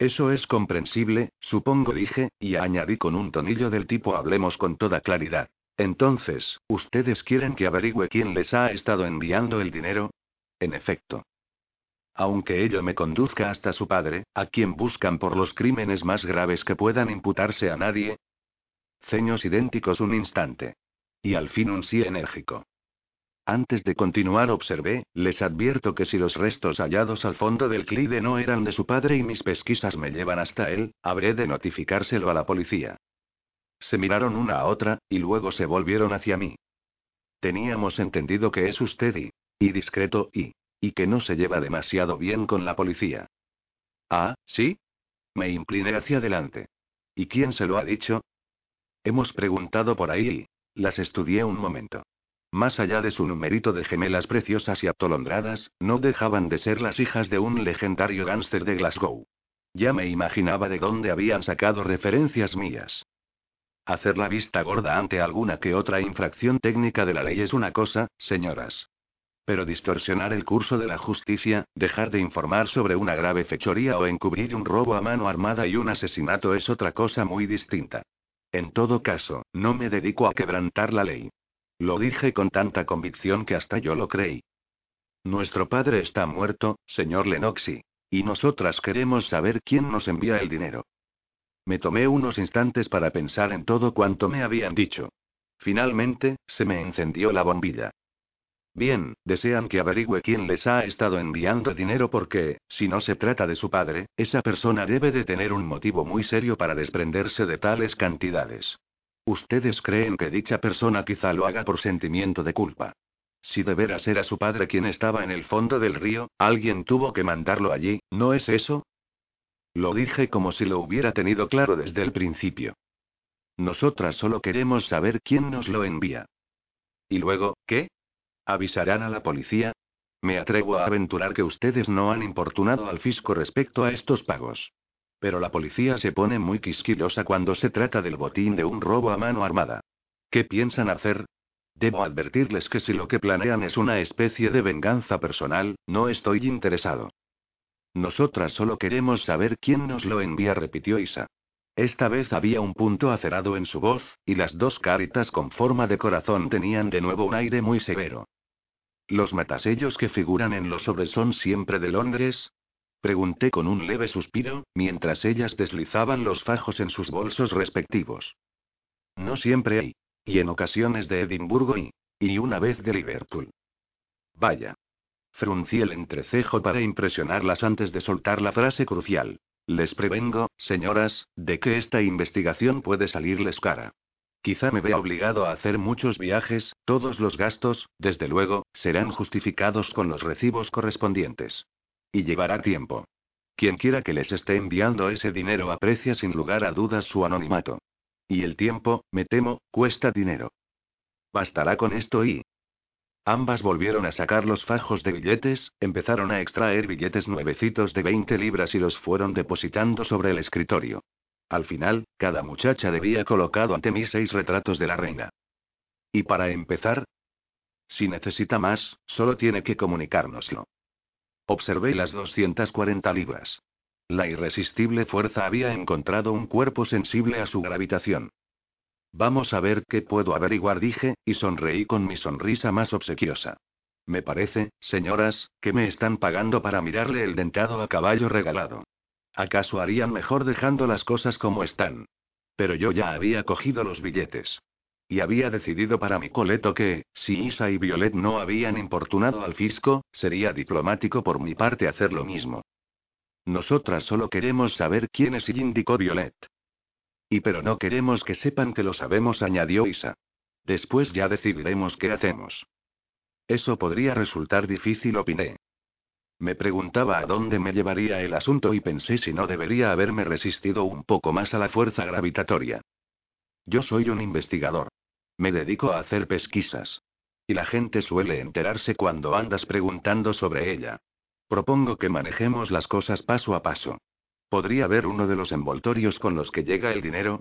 Eso es comprensible, supongo, dije, y añadí con un tonillo del tipo hablemos con toda claridad. Entonces, ¿ustedes quieren que averigüe quién les ha estado enviando el dinero? En efecto. Aunque ello me conduzca hasta su padre, a quien buscan por los crímenes más graves que puedan imputarse a nadie. Ceños idénticos un instante. Y al fin un sí enérgico. Antes de continuar observé, les advierto que si los restos hallados al fondo del Clide no eran de su padre y mis pesquisas me llevan hasta él, habré de notificárselo a la policía. Se miraron una a otra, y luego se volvieron hacia mí. Teníamos entendido que es usted y, y discreto y, y que no se lleva demasiado bien con la policía. Ah, ¿sí? Me incliné hacia adelante. ¿Y quién se lo ha dicho? Hemos preguntado por ahí las estudié un momento. Más allá de su numerito de gemelas preciosas y atolondradas, no dejaban de ser las hijas de un legendario gánster de Glasgow. Ya me imaginaba de dónde habían sacado referencias mías. Hacer la vista gorda ante alguna que otra infracción técnica de la ley es una cosa, señoras. Pero distorsionar el curso de la justicia, dejar de informar sobre una grave fechoría o encubrir un robo a mano armada y un asesinato es otra cosa muy distinta. En todo caso, no me dedico a quebrantar la ley. Lo dije con tanta convicción que hasta yo lo creí. Nuestro padre está muerto, señor Lenoxi. Y nosotras queremos saber quién nos envía el dinero. Me tomé unos instantes para pensar en todo cuanto me habían dicho. Finalmente, se me encendió la bombilla. Bien, desean que averigüe quién les ha estado enviando dinero porque, si no se trata de su padre, esa persona debe de tener un motivo muy serio para desprenderse de tales cantidades. Ustedes creen que dicha persona quizá lo haga por sentimiento de culpa. Si de veras era su padre quien estaba en el fondo del río, alguien tuvo que mandarlo allí, ¿no es eso? Lo dije como si lo hubiera tenido claro desde el principio. Nosotras solo queremos saber quién nos lo envía. ¿Y luego, qué? ¿Avisarán a la policía? Me atrevo a aventurar que ustedes no han importunado al fisco respecto a estos pagos. Pero la policía se pone muy quisquillosa cuando se trata del botín de un robo a mano armada. ¿Qué piensan hacer? Debo advertirles que si lo que planean es una especie de venganza personal, no estoy interesado. Nosotras solo queremos saber quién nos lo envía, repitió Isa. Esta vez había un punto acerado en su voz, y las dos caritas con forma de corazón tenían de nuevo un aire muy severo. ¿Los matasellos que figuran en los sobres son siempre de Londres? Pregunté con un leve suspiro, mientras ellas deslizaban los fajos en sus bolsos respectivos. No siempre hay. Y en ocasiones de Edimburgo y. y una vez de Liverpool. Vaya. Fruncí el entrecejo para impresionarlas antes de soltar la frase crucial. Les prevengo, señoras, de que esta investigación puede salirles cara. Quizá me vea obligado a hacer muchos viajes, todos los gastos, desde luego, serán justificados con los recibos correspondientes. Y llevará tiempo. Quien quiera que les esté enviando ese dinero aprecia sin lugar a dudas su anonimato. Y el tiempo, me temo, cuesta dinero. Bastará con esto y... Ambas volvieron a sacar los fajos de billetes, empezaron a extraer billetes nuevecitos de 20 libras y los fueron depositando sobre el escritorio. Al final, cada muchacha debía colocado ante mí seis retratos de la reina. Y para empezar, si necesita más, solo tiene que comunicárnoslo. Observé las 240 libras. La irresistible fuerza había encontrado un cuerpo sensible a su gravitación. Vamos a ver qué puedo averiguar, dije, y sonreí con mi sonrisa más obsequiosa. Me parece, señoras, que me están pagando para mirarle el dentado a caballo regalado. ¿Acaso harían mejor dejando las cosas como están? Pero yo ya había cogido los billetes. Y había decidido para mi coleto que, si Isa y Violet no habían importunado al fisco, sería diplomático por mi parte hacer lo mismo. Nosotras solo queremos saber quién es y indicó Violet. Y pero no queremos que sepan que lo sabemos, añadió Isa. Después ya decidiremos qué hacemos. Eso podría resultar difícil, opiné. Me preguntaba a dónde me llevaría el asunto y pensé si no debería haberme resistido un poco más a la fuerza gravitatoria. Yo soy un investigador. Me dedico a hacer pesquisas. Y la gente suele enterarse cuando andas preguntando sobre ella. Propongo que manejemos las cosas paso a paso. ¿Podría ver uno de los envoltorios con los que llega el dinero?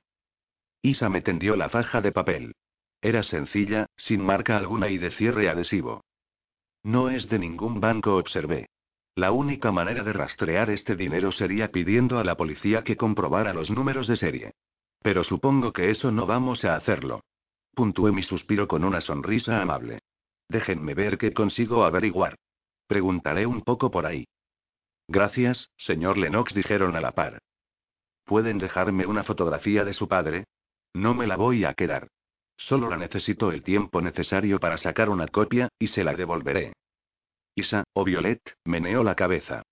Isa me tendió la faja de papel. Era sencilla, sin marca alguna y de cierre adhesivo. No es de ningún banco, observé. La única manera de rastrear este dinero sería pidiendo a la policía que comprobara los números de serie. Pero supongo que eso no vamos a hacerlo. Puntué mi suspiro con una sonrisa amable. Déjenme ver qué consigo averiguar. Preguntaré un poco por ahí. Gracias, señor Lennox, dijeron a la par. ¿Pueden dejarme una fotografía de su padre? No me la voy a quedar. Solo la necesito el tiempo necesario para sacar una copia, y se la devolveré. Isa, o Violet, meneó la cabeza.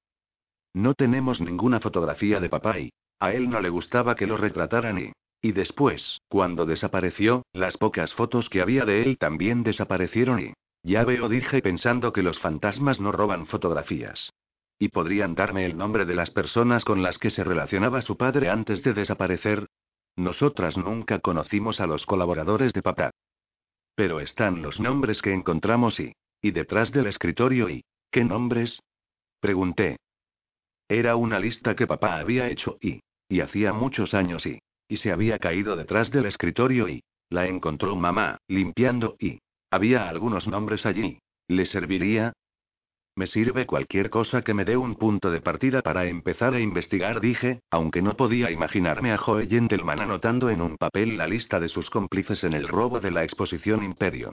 No tenemos ninguna fotografía de papá y a él no le gustaba que lo retrataran y... Y después, cuando desapareció, las pocas fotos que había de él también desaparecieron y... Ya veo, dije pensando que los fantasmas no roban fotografías. ¿Y podrían darme el nombre de las personas con las que se relacionaba su padre antes de desaparecer? Nosotras nunca conocimos a los colaboradores de papá. Pero están los nombres que encontramos y... Y detrás del escritorio y... ¿Qué nombres? Pregunté. Era una lista que papá había hecho y... Y hacía muchos años y... Y se había caído detrás del escritorio y... La encontró mamá, limpiando y... Había algunos nombres allí. ¿Le serviría? Me sirve cualquier cosa que me dé un punto de partida para empezar a investigar, dije, aunque no podía imaginarme a Joe Gentleman anotando en un papel la lista de sus cómplices en el robo de la exposición Imperio.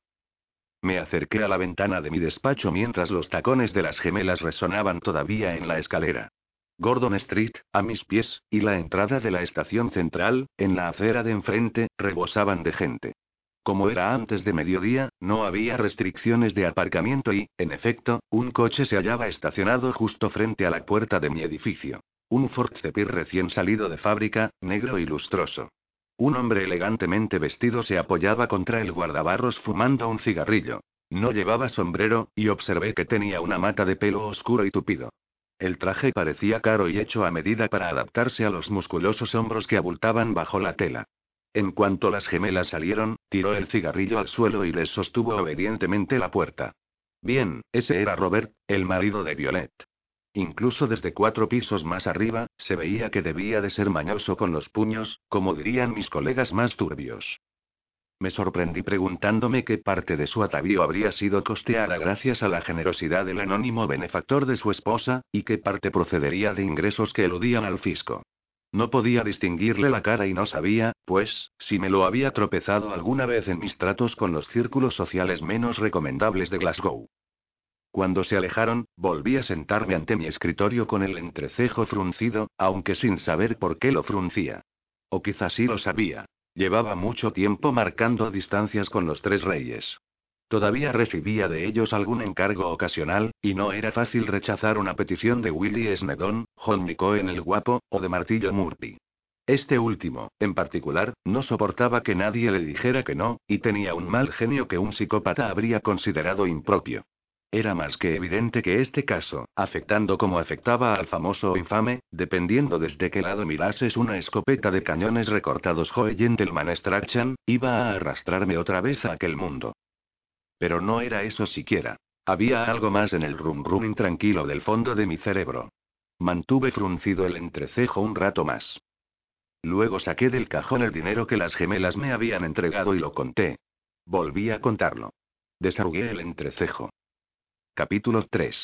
Me acerqué a la ventana de mi despacho mientras los tacones de las gemelas resonaban todavía en la escalera. Gordon Street, a mis pies, y la entrada de la estación central, en la acera de enfrente, rebosaban de gente. Como era antes de mediodía, no había restricciones de aparcamiento y, en efecto, un coche se hallaba estacionado justo frente a la puerta de mi edificio. Un Ford Cepir recién salido de fábrica, negro y lustroso. Un hombre elegantemente vestido se apoyaba contra el guardabarros fumando un cigarrillo. No llevaba sombrero, y observé que tenía una mata de pelo oscuro y tupido. El traje parecía caro y hecho a medida para adaptarse a los musculosos hombros que abultaban bajo la tela. En cuanto las gemelas salieron, tiró el cigarrillo al suelo y les sostuvo obedientemente la puerta. Bien, ese era Robert, el marido de Violet. Incluso desde cuatro pisos más arriba, se veía que debía de ser mañoso con los puños, como dirían mis colegas más turbios. Me sorprendí preguntándome qué parte de su atavío habría sido costeada gracias a la generosidad del anónimo benefactor de su esposa, y qué parte procedería de ingresos que eludían al fisco. No podía distinguirle la cara y no sabía, pues, si me lo había tropezado alguna vez en mis tratos con los círculos sociales menos recomendables de Glasgow. Cuando se alejaron, volví a sentarme ante mi escritorio con el entrecejo fruncido, aunque sin saber por qué lo fruncía. O quizás sí lo sabía. Llevaba mucho tiempo marcando distancias con los tres reyes. Todavía recibía de ellos algún encargo ocasional, y no era fácil rechazar una petición de Willie Snedon, John en el Guapo, o de Martillo Murphy. Este último, en particular, no soportaba que nadie le dijera que no, y tenía un mal genio que un psicópata habría considerado impropio. Era más que evidente que este caso, afectando como afectaba al famoso o infame, dependiendo desde qué lado mirases una escopeta de cañones recortados Joe Gentleman Strachan, iba a arrastrarme otra vez a aquel mundo. Pero no era eso siquiera. Había algo más en el rum rum intranquilo del fondo de mi cerebro. Mantuve fruncido el entrecejo un rato más. Luego saqué del cajón el dinero que las gemelas me habían entregado y lo conté. Volví a contarlo. Desarrugué el entrecejo. Capítulo 3.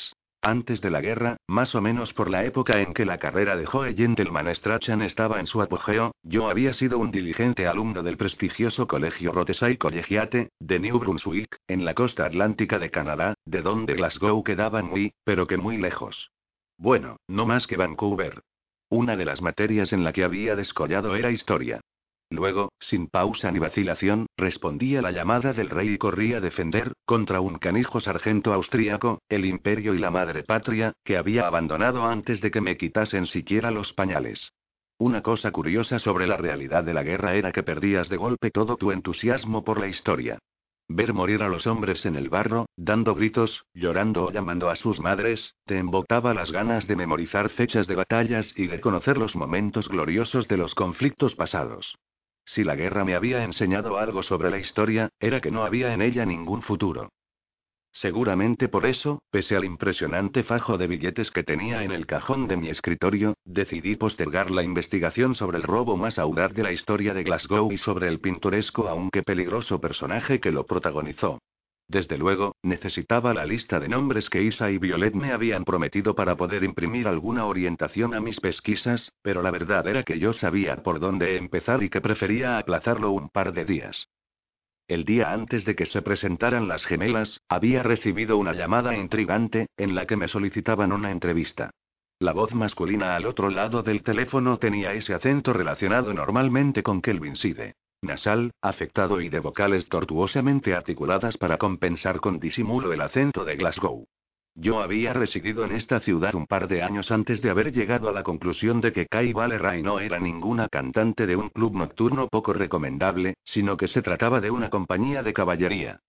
Antes de la guerra, más o menos por la época en que la carrera de Joe Gentleman Strachan estaba en su apogeo, yo había sido un diligente alumno del prestigioso colegio Rotesay Collegiate, de New Brunswick, en la costa atlántica de Canadá, de donde Glasgow quedaba muy, pero que muy lejos. Bueno, no más que Vancouver. Una de las materias en la que había descollado era historia. Luego, sin pausa ni vacilación, respondía la llamada del rey y corría a defender, contra un canijo sargento austríaco, el imperio y la madre patria, que había abandonado antes de que me quitasen siquiera los pañales. Una cosa curiosa sobre la realidad de la guerra era que perdías de golpe todo tu entusiasmo por la historia. Ver morir a los hombres en el barro, dando gritos, llorando o llamando a sus madres, te embotaba las ganas de memorizar fechas de batallas y de conocer los momentos gloriosos de los conflictos pasados. Si la guerra me había enseñado algo sobre la historia, era que no había en ella ningún futuro. Seguramente por eso, pese al impresionante fajo de billetes que tenía en el cajón de mi escritorio, decidí postergar la investigación sobre el robo más audaz de la historia de Glasgow y sobre el pintoresco aunque peligroso personaje que lo protagonizó. Desde luego, necesitaba la lista de nombres que Isa y Violet me habían prometido para poder imprimir alguna orientación a mis pesquisas, pero la verdad era que yo sabía por dónde empezar y que prefería aplazarlo un par de días. El día antes de que se presentaran las gemelas, había recibido una llamada intrigante, en la que me solicitaban una entrevista. La voz masculina al otro lado del teléfono tenía ese acento relacionado normalmente con Kelvin Side. Nasal, afectado y de vocales tortuosamente articuladas para compensar con disimulo el acento de Glasgow. Yo había residido en esta ciudad un par de años antes de haber llegado a la conclusión de que Kai Valeray no era ninguna cantante de un club nocturno poco recomendable, sino que se trataba de una compañía de caballería.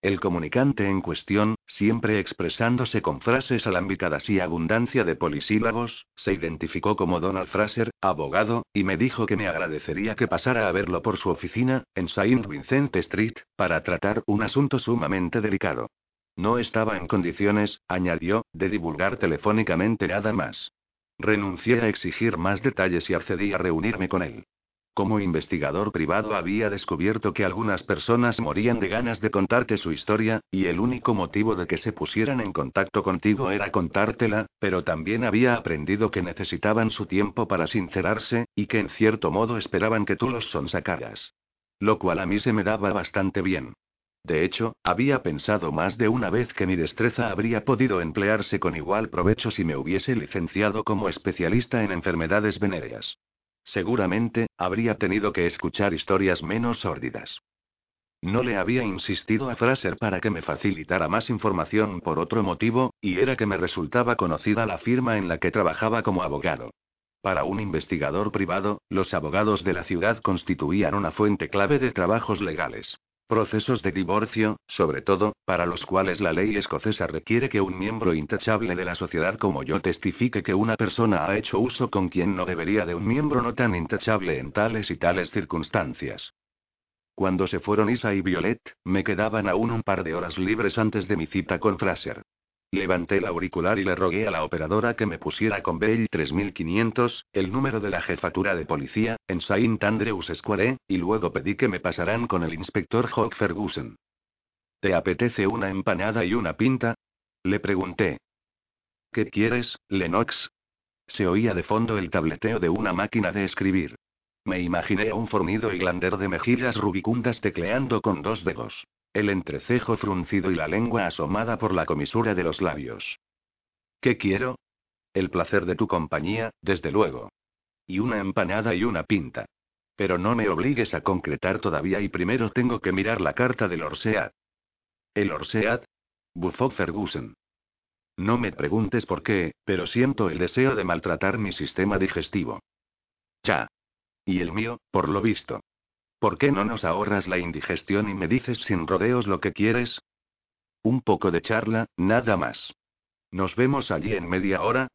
El comunicante en cuestión, siempre expresándose con frases alambicadas y abundancia de polisílabos, se identificó como Donald Fraser, abogado, y me dijo que me agradecería que pasara a verlo por su oficina, en Saint Vincent Street, para tratar un asunto sumamente delicado. No estaba en condiciones, añadió, de divulgar telefónicamente nada más. Renuncié a exigir más detalles y accedí a reunirme con él. Como investigador privado había descubierto que algunas personas morían de ganas de contarte su historia, y el único motivo de que se pusieran en contacto contigo era contártela, pero también había aprendido que necesitaban su tiempo para sincerarse, y que en cierto modo esperaban que tú los sonsacaras. Lo cual a mí se me daba bastante bien. De hecho, había pensado más de una vez que mi destreza habría podido emplearse con igual provecho si me hubiese licenciado como especialista en enfermedades venéreas. Seguramente, habría tenido que escuchar historias menos sórdidas. No le había insistido a Fraser para que me facilitara más información por otro motivo, y era que me resultaba conocida la firma en la que trabajaba como abogado. Para un investigador privado, los abogados de la ciudad constituían una fuente clave de trabajos legales. Procesos de divorcio, sobre todo, para los cuales la ley escocesa requiere que un miembro intachable de la sociedad como yo testifique que una persona ha hecho uso con quien no debería de un miembro no tan intachable en tales y tales circunstancias. Cuando se fueron Isa y Violet, me quedaban aún un par de horas libres antes de mi cita con Fraser. Levanté el auricular y le rogué a la operadora que me pusiera con Bell 3500, el número de la jefatura de policía, en Saint Andrews Square, y luego pedí que me pasaran con el inspector Hawk Ferguson. ¿Te apetece una empanada y una pinta? Le pregunté. ¿Qué quieres, Lennox? Se oía de fondo el tableteo de una máquina de escribir. Me imaginé a un fornido y glander de mejillas rubicundas tecleando con dos dedos el entrecejo fruncido y la lengua asomada por la comisura de los labios. ¿Qué quiero? El placer de tu compañía, desde luego. Y una empanada y una pinta. Pero no me obligues a concretar todavía y primero tengo que mirar la carta del Orsead. ¿El Orsead? Bufó Ferguson. No me preguntes por qué, pero siento el deseo de maltratar mi sistema digestivo. Ya. Y el mío, por lo visto. ¿Por qué no nos ahorras la indigestión y me dices sin rodeos lo que quieres? Un poco de charla, nada más. ¿Nos vemos allí en media hora?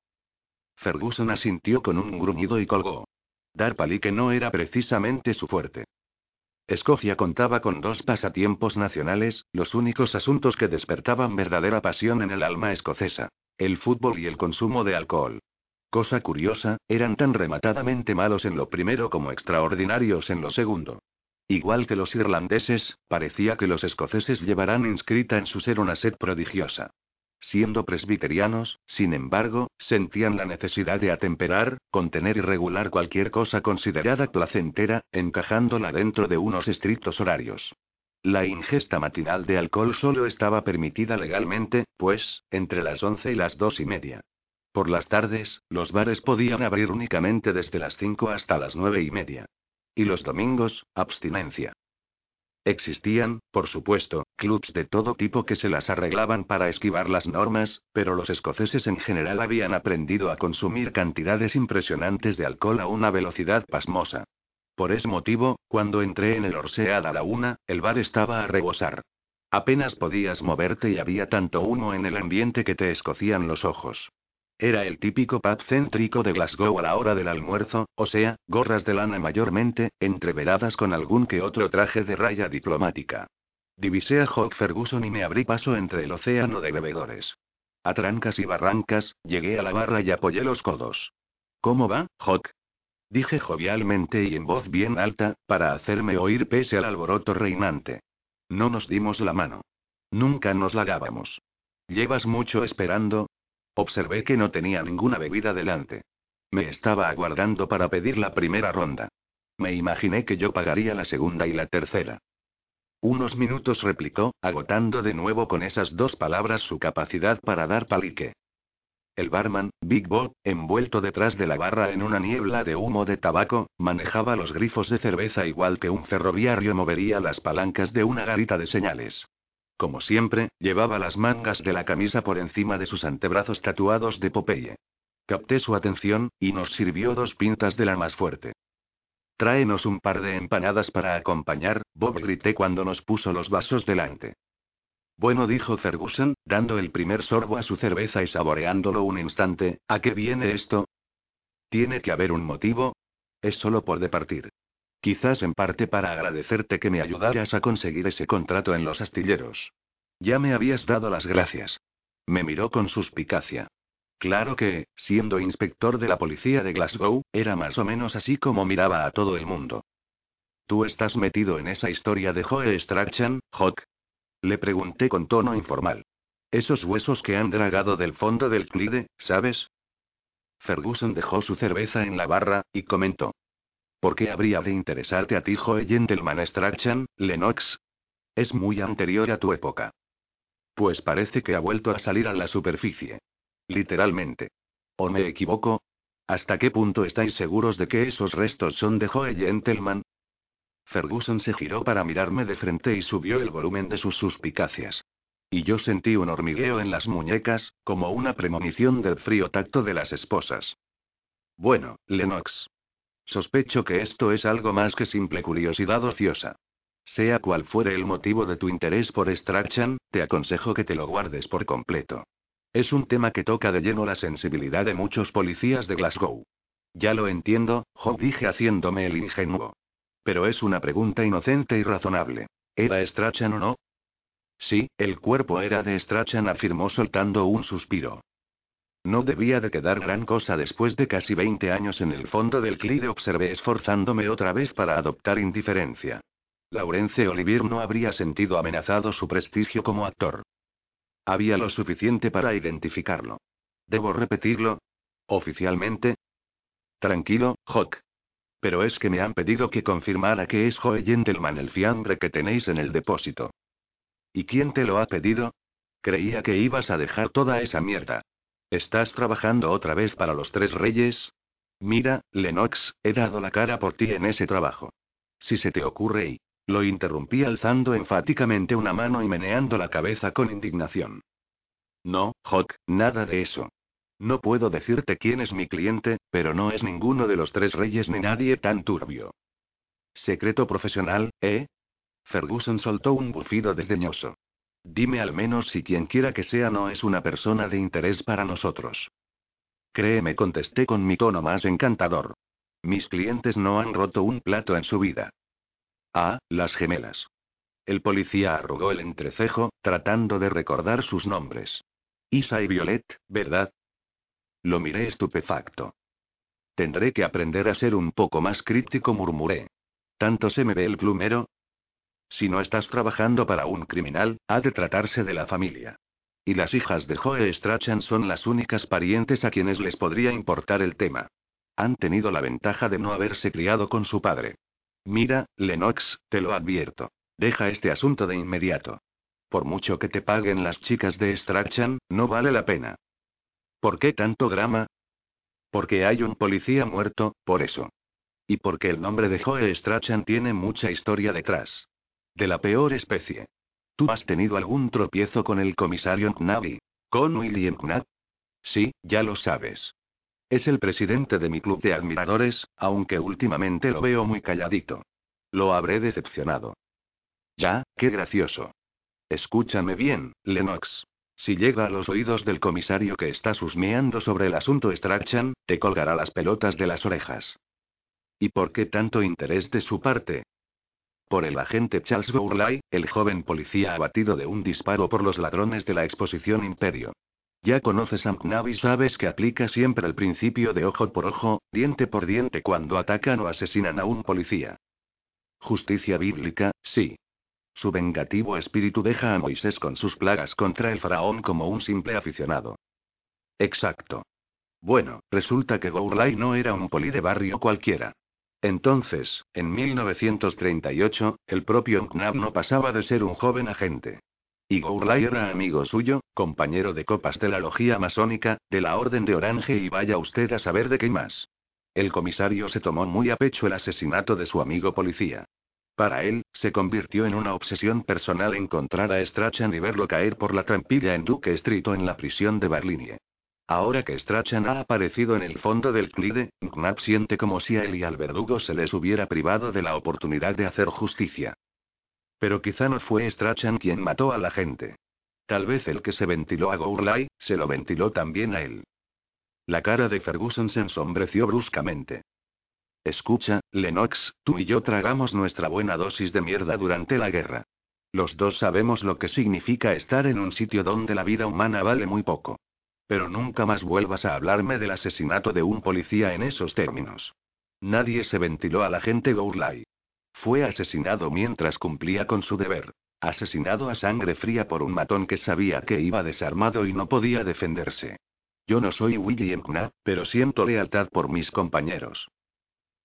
Ferguson asintió con un gruñido y colgó. Dar palique no era precisamente su fuerte. Escocia contaba con dos pasatiempos nacionales, los únicos asuntos que despertaban verdadera pasión en el alma escocesa: el fútbol y el consumo de alcohol. Cosa curiosa, eran tan rematadamente malos en lo primero como extraordinarios en lo segundo. Igual que los irlandeses, parecía que los escoceses llevarán inscrita en su ser una sed prodigiosa. Siendo presbiterianos, sin embargo, sentían la necesidad de atemperar, contener y regular cualquier cosa considerada placentera, encajándola dentro de unos estrictos horarios. La ingesta matinal de alcohol solo estaba permitida legalmente, pues, entre las once y las dos y media. Por las tardes, los bares podían abrir únicamente desde las cinco hasta las nueve y media. Y los domingos, abstinencia. Existían, por supuesto, clubs de todo tipo que se las arreglaban para esquivar las normas, pero los escoceses en general habían aprendido a consumir cantidades impresionantes de alcohol a una velocidad pasmosa. Por ese motivo, cuando entré en el Orsead a la una, el bar estaba a rebosar. Apenas podías moverte y había tanto humo en el ambiente que te escocían los ojos. Era el típico pub céntrico de Glasgow a la hora del almuerzo, o sea, gorras de lana mayormente, entreveradas con algún que otro traje de raya diplomática. Divisé a Hawk Ferguson y me abrí paso entre el océano de bebedores. A trancas y barrancas, llegué a la barra y apoyé los codos. ¿Cómo va, Hawk? Dije jovialmente y en voz bien alta, para hacerme oír pese al alboroto reinante. No nos dimos la mano. Nunca nos la dábamos. ¿Llevas mucho esperando? Observé que no tenía ninguna bebida delante. Me estaba aguardando para pedir la primera ronda. Me imaginé que yo pagaría la segunda y la tercera. Unos minutos replicó, agotando de nuevo con esas dos palabras su capacidad para dar palique. El barman, Big Bob, envuelto detrás de la barra en una niebla de humo de tabaco, manejaba los grifos de cerveza igual que un ferroviario movería las palancas de una garita de señales. Como siempre, llevaba las mangas de la camisa por encima de sus antebrazos tatuados de Popeye. Capté su atención, y nos sirvió dos pintas de la más fuerte. Tráenos un par de empanadas para acompañar, Bob grité cuando nos puso los vasos delante. Bueno, dijo Ferguson, dando el primer sorbo a su cerveza y saboreándolo un instante, ¿a qué viene esto? Tiene que haber un motivo. Es solo por departir. Quizás en parte para agradecerte que me ayudaras a conseguir ese contrato en los astilleros. Ya me habías dado las gracias. Me miró con suspicacia. Claro que, siendo inspector de la policía de Glasgow, era más o menos así como miraba a todo el mundo. ¿Tú estás metido en esa historia de Joe Strachan, Hawk? Le pregunté con tono informal. Esos huesos que han dragado del fondo del Clyde, ¿sabes? Ferguson dejó su cerveza en la barra, y comentó. ¿Por qué habría de interesarte a ti Joe Gentleman Strachan, Lennox? Es muy anterior a tu época. Pues parece que ha vuelto a salir a la superficie. Literalmente. ¿O me equivoco? ¿Hasta qué punto estáis seguros de que esos restos son de Joe Gentleman? Ferguson se giró para mirarme de frente y subió el volumen de sus suspicacias. Y yo sentí un hormigueo en las muñecas, como una premonición del frío tacto de las esposas. Bueno, Lennox. Sospecho que esto es algo más que simple curiosidad ociosa. Sea cual fuere el motivo de tu interés por Strachan, te aconsejo que te lo guardes por completo. Es un tema que toca de lleno la sensibilidad de muchos policías de Glasgow. Ya lo entiendo, Joe dije haciéndome el ingenuo. Pero es una pregunta inocente y razonable. ¿Era Strachan o no? Sí, el cuerpo era de Strachan, afirmó soltando un suspiro. No debía de quedar gran cosa después de casi 20 años en el fondo del Clyde, observé esforzándome otra vez para adoptar indiferencia. Laurence Olivier no habría sentido amenazado su prestigio como actor. Había lo suficiente para identificarlo. ¿Debo repetirlo? ¿Oficialmente? Tranquilo, Hawk. Pero es que me han pedido que confirmara que es Joe Gentleman el fiambre que tenéis en el depósito. ¿Y quién te lo ha pedido? Creía que ibas a dejar toda esa mierda. ¿Estás trabajando otra vez para los tres reyes? Mira, Lennox, he dado la cara por ti en ese trabajo. Si se te ocurre y... Lo interrumpí alzando enfáticamente una mano y meneando la cabeza con indignación. No, Hawk, nada de eso. No puedo decirte quién es mi cliente, pero no es ninguno de los tres reyes ni nadie tan turbio. Secreto profesional, ¿eh? Ferguson soltó un bufido desdeñoso. Dime al menos si quien quiera que sea no es una persona de interés para nosotros. Créeme, contesté con mi tono más encantador. Mis clientes no han roto un plato en su vida. Ah, las gemelas. El policía arrugó el entrecejo, tratando de recordar sus nombres. Isa y Violet, ¿verdad? Lo miré estupefacto. Tendré que aprender a ser un poco más críptico, murmuré. ¿Tanto se me ve el plumero? Si no estás trabajando para un criminal, ha de tratarse de la familia. Y las hijas de Joe Strachan son las únicas parientes a quienes les podría importar el tema. Han tenido la ventaja de no haberse criado con su padre. Mira, Lennox, te lo advierto. Deja este asunto de inmediato. Por mucho que te paguen las chicas de Strachan, no vale la pena. ¿Por qué tanto drama? Porque hay un policía muerto, por eso. Y porque el nombre de Joe Strachan tiene mucha historia detrás. De la peor especie. ¿Tú has tenido algún tropiezo con el comisario Knaby? ¿Con William Knapp? Sí, ya lo sabes. Es el presidente de mi club de admiradores, aunque últimamente lo veo muy calladito. Lo habré decepcionado. Ya, qué gracioso. Escúchame bien, Lennox. Si llega a los oídos del comisario que está susmeando sobre el asunto Strachan, te colgará las pelotas de las orejas. ¿Y por qué tanto interés de su parte? Por el agente Charles Gourlay, el joven policía abatido de un disparo por los ladrones de la exposición Imperio. Ya conoces a McNabb y sabes que aplica siempre el principio de ojo por ojo, diente por diente cuando atacan o asesinan a un policía. Justicia bíblica, sí. Su vengativo espíritu deja a Moisés con sus plagas contra el faraón como un simple aficionado. Exacto. Bueno, resulta que Gourlay no era un poli de barrio cualquiera. Entonces, en 1938, el propio Knapp no pasaba de ser un joven agente. Y Gourlay era amigo suyo, compañero de copas de la logía masónica, de la Orden de Orange y vaya usted a saber de qué más. El comisario se tomó muy a pecho el asesinato de su amigo policía. Para él, se convirtió en una obsesión personal encontrar a Strachan y verlo caer por la trampilla en Duke Street en la prisión de Barlinie. Ahora que Strachan ha aparecido en el fondo del Clyde, Knapp siente como si a él y al verdugo se les hubiera privado de la oportunidad de hacer justicia. Pero quizá no fue Strachan quien mató a la gente. Tal vez el que se ventiló a Gourlay, se lo ventiló también a él. La cara de Ferguson se ensombreció bruscamente. Escucha, Lennox, tú y yo tragamos nuestra buena dosis de mierda durante la guerra. Los dos sabemos lo que significa estar en un sitio donde la vida humana vale muy poco. Pero nunca más vuelvas a hablarme del asesinato de un policía en esos términos. Nadie se ventiló a la gente Gourlay. Fue asesinado mientras cumplía con su deber. Asesinado a sangre fría por un matón que sabía que iba desarmado y no podía defenderse. Yo no soy William Knapp, pero siento lealtad por mis compañeros.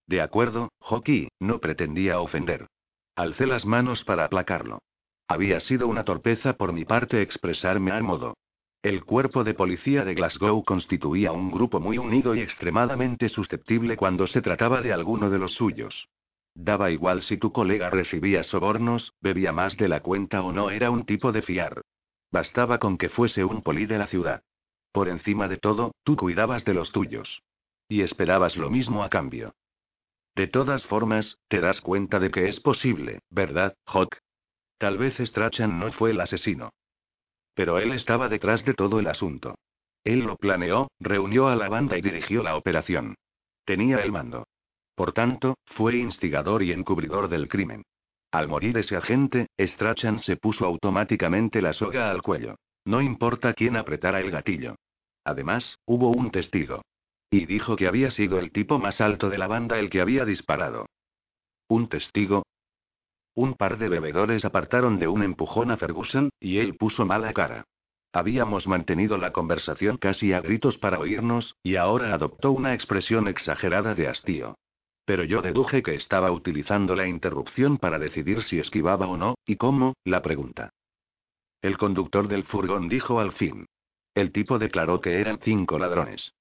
De acuerdo, Hockey, no pretendía ofender. Alcé las manos para aplacarlo. Había sido una torpeza por mi parte expresarme al modo. El cuerpo de policía de Glasgow constituía un grupo muy unido y extremadamente susceptible cuando se trataba de alguno de los suyos. Daba igual si tu colega recibía sobornos, bebía más de la cuenta o no era un tipo de fiar. Bastaba con que fuese un poli de la ciudad. Por encima de todo, tú cuidabas de los tuyos. Y esperabas lo mismo a cambio. De todas formas, te das cuenta de que es posible, ¿verdad, Hawk? Tal vez Strachan no fue el asesino. Pero él estaba detrás de todo el asunto. Él lo planeó, reunió a la banda y dirigió la operación. Tenía el mando. Por tanto, fue instigador y encubridor del crimen. Al morir ese agente, Strachan se puso automáticamente la soga al cuello. No importa quién apretara el gatillo. Además, hubo un testigo. Y dijo que había sido el tipo más alto de la banda el que había disparado. ¿Un testigo? Un par de bebedores apartaron de un empujón a Ferguson, y él puso mala cara. Habíamos mantenido la conversación casi a gritos para oírnos, y ahora adoptó una expresión exagerada de hastío. Pero yo deduje que estaba utilizando la interrupción para decidir si esquivaba o no, y cómo, la pregunta. El conductor del furgón dijo al fin. El tipo declaró que eran cinco ladrones.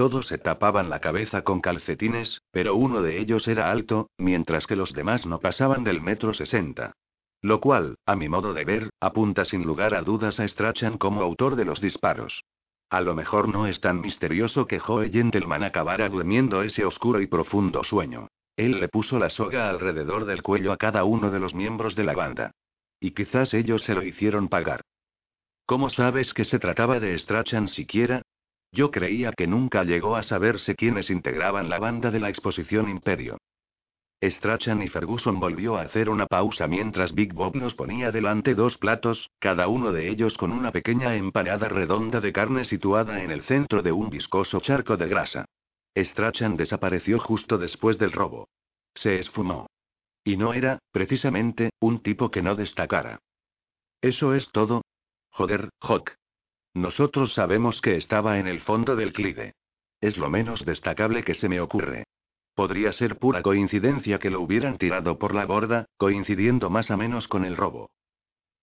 Todos se tapaban la cabeza con calcetines, pero uno de ellos era alto, mientras que los demás no pasaban del metro sesenta. Lo cual, a mi modo de ver, apunta sin lugar a dudas a Strachan como autor de los disparos. A lo mejor no es tan misterioso que Joe Gentleman acabara durmiendo ese oscuro y profundo sueño. Él le puso la soga alrededor del cuello a cada uno de los miembros de la banda. Y quizás ellos se lo hicieron pagar. ¿Cómo sabes que se trataba de Strachan siquiera? Yo creía que nunca llegó a saberse quiénes integraban la banda de la exposición Imperio. Strachan y Ferguson volvió a hacer una pausa mientras Big Bob nos ponía delante dos platos, cada uno de ellos con una pequeña empanada redonda de carne situada en el centro de un viscoso charco de grasa. Strachan desapareció justo después del robo. Se esfumó. Y no era, precisamente, un tipo que no destacara. ¿Eso es todo? Joder, Hawk. Nosotros sabemos que estaba en el fondo del Clyde. Es lo menos destacable que se me ocurre. Podría ser pura coincidencia que lo hubieran tirado por la borda, coincidiendo más o menos con el robo.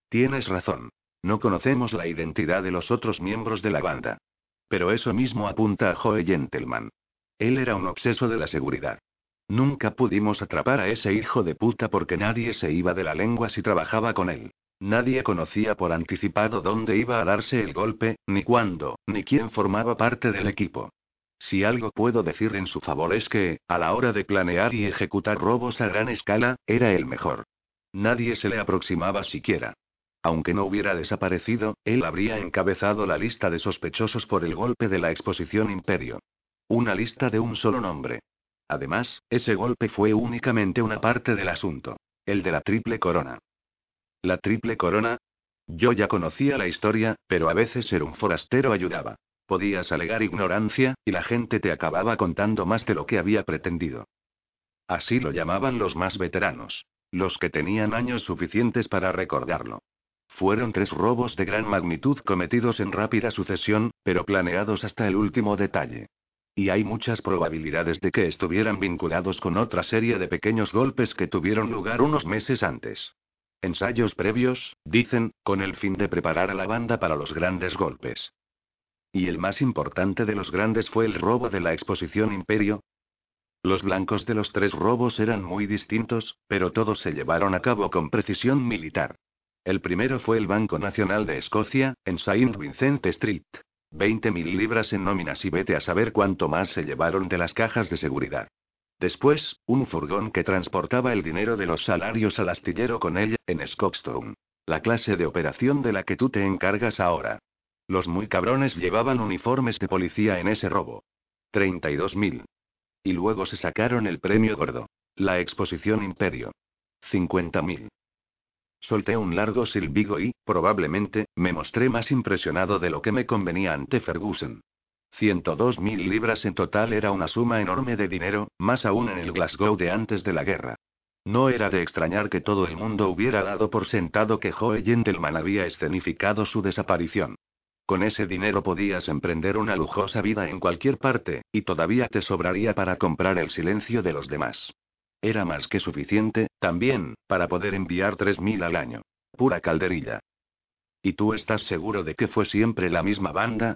Tienes razón. No conocemos la identidad de los otros miembros de la banda. Pero eso mismo apunta a Joe Gentleman. Él era un obseso de la seguridad. Nunca pudimos atrapar a ese hijo de puta porque nadie se iba de la lengua si trabajaba con él. Nadie conocía por anticipado dónde iba a darse el golpe, ni cuándo, ni quién formaba parte del equipo. Si algo puedo decir en su favor es que, a la hora de planear y ejecutar robos a gran escala, era el mejor. Nadie se le aproximaba siquiera. Aunque no hubiera desaparecido, él habría encabezado la lista de sospechosos por el golpe de la exposición Imperio. Una lista de un solo nombre. Además, ese golpe fue únicamente una parte del asunto. El de la triple corona. La triple corona. Yo ya conocía la historia, pero a veces ser un forastero ayudaba. Podías alegar ignorancia, y la gente te acababa contando más de lo que había pretendido. Así lo llamaban los más veteranos. Los que tenían años suficientes para recordarlo. Fueron tres robos de gran magnitud cometidos en rápida sucesión, pero planeados hasta el último detalle. Y hay muchas probabilidades de que estuvieran vinculados con otra serie de pequeños golpes que tuvieron lugar unos meses antes. Ensayos previos, dicen, con el fin de preparar a la banda para los grandes golpes. ¿Y el más importante de los grandes fue el robo de la exposición Imperio? Los blancos de los tres robos eran muy distintos, pero todos se llevaron a cabo con precisión militar. El primero fue el Banco Nacional de Escocia, en Saint Vincent Street. 20 mil libras en nóminas y vete a saber cuánto más se llevaron de las cajas de seguridad. Después, un furgón que transportaba el dinero de los salarios al astillero con ella, en Scottstown. La clase de operación de la que tú te encargas ahora. Los muy cabrones llevaban uniformes de policía en ese robo. 32 mil. Y luego se sacaron el premio gordo. La exposición Imperio. 50 mil. Solté un largo silbido y, probablemente, me mostré más impresionado de lo que me convenía ante Ferguson. 102 mil libras en total era una suma enorme de dinero, más aún en el Glasgow de antes de la guerra. No era de extrañar que todo el mundo hubiera dado por sentado que Joe Gentleman había escenificado su desaparición. Con ese dinero podías emprender una lujosa vida en cualquier parte, y todavía te sobraría para comprar el silencio de los demás. Era más que suficiente, también, para poder enviar 3.000 al año. Pura calderilla. ¿Y tú estás seguro de que fue siempre la misma banda?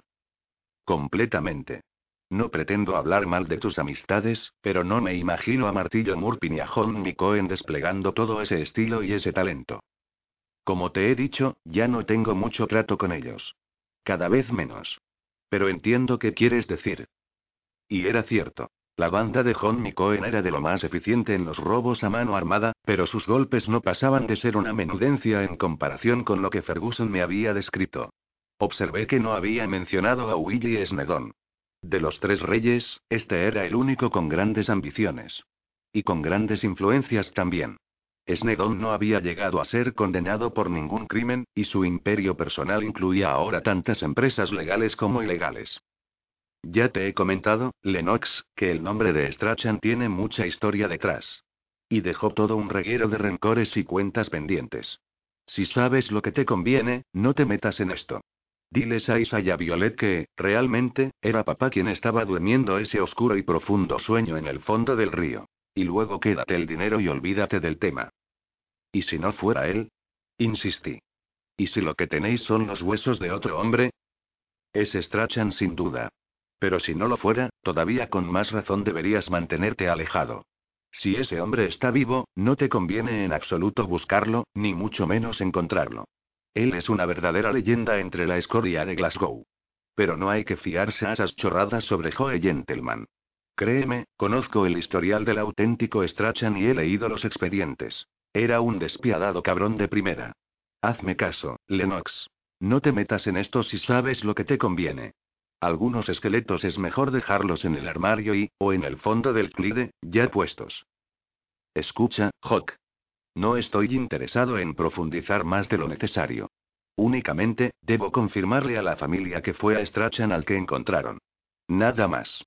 Completamente. No pretendo hablar mal de tus amistades, pero no me imagino a Martillo Murphy ni a John Cohen desplegando todo ese estilo y ese talento. Como te he dicho, ya no tengo mucho trato con ellos. Cada vez menos. Pero entiendo qué quieres decir. Y era cierto. La banda de John Cohen era de lo más eficiente en los robos a mano armada, pero sus golpes no pasaban de ser una menudencia en comparación con lo que Ferguson me había descrito. Observé que no había mencionado a Willie Snedon. De los tres reyes, este era el único con grandes ambiciones. Y con grandes influencias también. Snedon no había llegado a ser condenado por ningún crimen, y su imperio personal incluía ahora tantas empresas legales como ilegales. Ya te he comentado, Lennox, que el nombre de Strachan tiene mucha historia detrás. Y dejó todo un reguero de rencores y cuentas pendientes. Si sabes lo que te conviene, no te metas en esto. Diles a Isa Violet que, realmente, era papá quien estaba durmiendo ese oscuro y profundo sueño en el fondo del río. Y luego quédate el dinero y olvídate del tema. ¿Y si no fuera él? Insistí. ¿Y si lo que tenéis son los huesos de otro hombre? Es Strachan sin duda. Pero si no lo fuera, todavía con más razón deberías mantenerte alejado. Si ese hombre está vivo, no te conviene en absoluto buscarlo, ni mucho menos encontrarlo. Él es una verdadera leyenda entre la escoria de Glasgow. Pero no hay que fiarse a esas chorradas sobre Joe Gentleman. Créeme, conozco el historial del auténtico Strachan y he leído los expedientes. Era un despiadado cabrón de primera. Hazme caso, Lennox. No te metas en esto si sabes lo que te conviene. Algunos esqueletos es mejor dejarlos en el armario y, o en el fondo del clide, ya puestos. Escucha, Hawk. No estoy interesado en profundizar más de lo necesario. Únicamente, debo confirmarle a la familia que fue a Strachan al que encontraron. Nada más.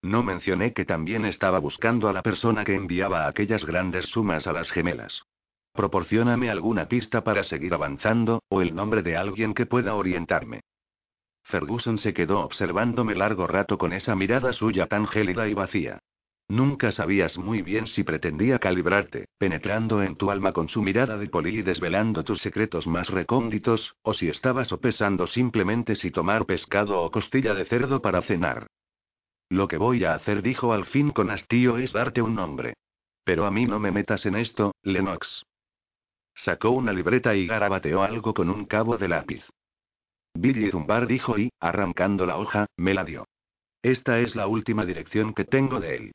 No mencioné que también estaba buscando a la persona que enviaba aquellas grandes sumas a las gemelas. Proporcióname alguna pista para seguir avanzando, o el nombre de alguien que pueda orientarme. Ferguson se quedó observándome largo rato con esa mirada suya tan gélida y vacía. Nunca sabías muy bien si pretendía calibrarte, penetrando en tu alma con su mirada de poli y desvelando tus secretos más recónditos, o si estabas sopesando simplemente si tomar pescado o costilla de cerdo para cenar. Lo que voy a hacer, dijo al fin con hastío, es darte un nombre. Pero a mí no me metas en esto, Lennox. Sacó una libreta y garabateó algo con un cabo de lápiz. Billy Zumbar dijo y, arrancando la hoja, me la dio. Esta es la última dirección que tengo de él.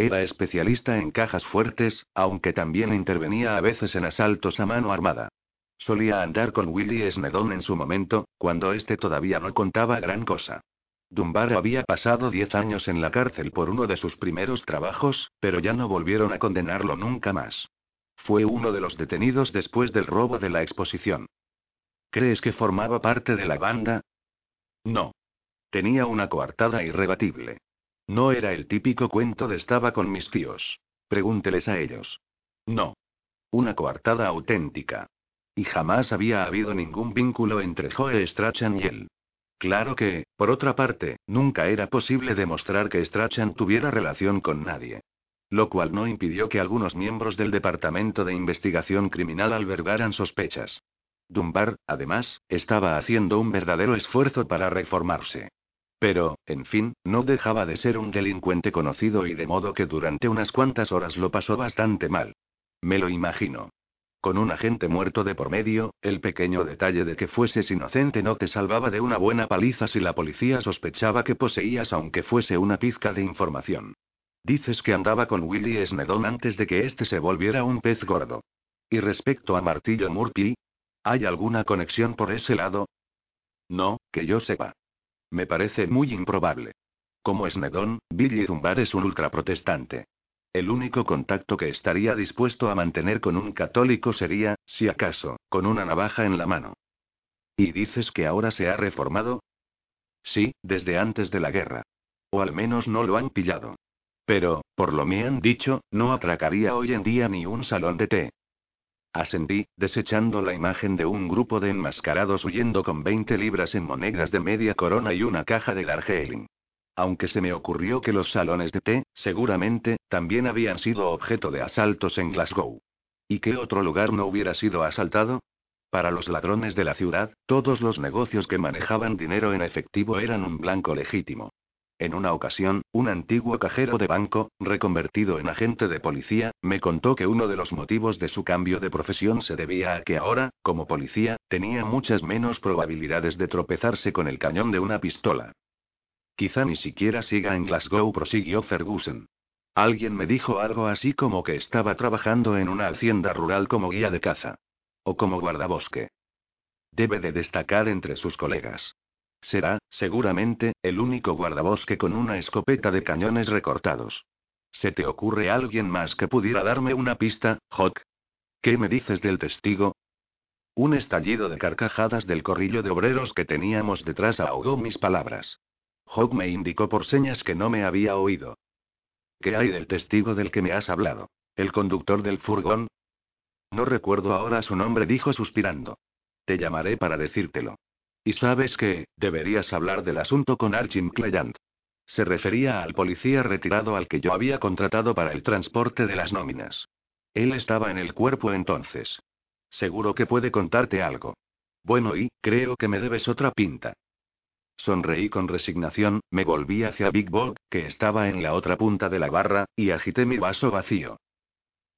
Era especialista en cajas fuertes, aunque también intervenía a veces en asaltos a mano armada. Solía andar con Willie Snedon en su momento, cuando este todavía no contaba gran cosa. Dunbar había pasado diez años en la cárcel por uno de sus primeros trabajos, pero ya no volvieron a condenarlo nunca más. Fue uno de los detenidos después del robo de la exposición. ¿Crees que formaba parte de la banda? No. Tenía una coartada irrebatible. No era el típico cuento de estaba con mis tíos. Pregúnteles a ellos. No. Una coartada auténtica. Y jamás había habido ningún vínculo entre Joe Strachan y él. Claro que, por otra parte, nunca era posible demostrar que Strachan tuviera relación con nadie. Lo cual no impidió que algunos miembros del Departamento de Investigación Criminal albergaran sospechas. Dunbar, además, estaba haciendo un verdadero esfuerzo para reformarse. Pero, en fin, no dejaba de ser un delincuente conocido y de modo que durante unas cuantas horas lo pasó bastante mal. Me lo imagino. Con un agente muerto de por medio, el pequeño detalle de que fueses inocente no te salvaba de una buena paliza si la policía sospechaba que poseías aunque fuese una pizca de información. Dices que andaba con Willy Snedon antes de que éste se volviera un pez gordo. Y respecto a Martillo Murphy, ¿hay alguna conexión por ese lado? No, que yo sepa. Me parece muy improbable. Como Snedon, Billy Zumbar es un ultraprotestante. El único contacto que estaría dispuesto a mantener con un católico sería, si acaso, con una navaja en la mano. ¿Y dices que ahora se ha reformado? Sí, desde antes de la guerra. O al menos no lo han pillado. Pero, por lo me han dicho, no atracaría hoy en día ni un salón de té. Asentí, desechando la imagen de un grupo de enmascarados huyendo con 20 libras en monedas de media corona y una caja de Darjeeling aunque se me ocurrió que los salones de té, seguramente, también habían sido objeto de asaltos en Glasgow. ¿Y qué otro lugar no hubiera sido asaltado? Para los ladrones de la ciudad, todos los negocios que manejaban dinero en efectivo eran un blanco legítimo. En una ocasión, un antiguo cajero de banco, reconvertido en agente de policía, me contó que uno de los motivos de su cambio de profesión se debía a que ahora, como policía, tenía muchas menos probabilidades de tropezarse con el cañón de una pistola. Quizá ni siquiera siga en Glasgow, prosiguió Ferguson. Alguien me dijo algo así como que estaba trabajando en una hacienda rural como guía de caza. O como guardabosque. Debe de destacar entre sus colegas. Será, seguramente, el único guardabosque con una escopeta de cañones recortados. ¿Se te ocurre alguien más que pudiera darme una pista, Hawk? ¿Qué me dices del testigo? Un estallido de carcajadas del corrillo de obreros que teníamos detrás ahogó mis palabras. Hawk me indicó por señas que no me había oído. ¿Qué hay del testigo del que me has hablado? ¿El conductor del furgón? No recuerdo ahora su nombre, dijo suspirando. Te llamaré para decírtelo. Y sabes que, deberías hablar del asunto con Archie Clayant. Se refería al policía retirado al que yo había contratado para el transporte de las nóminas. Él estaba en el cuerpo entonces. Seguro que puede contarte algo. Bueno, y, creo que me debes otra pinta. Sonreí con resignación, me volví hacia Big Bob, que estaba en la otra punta de la barra, y agité mi vaso vacío.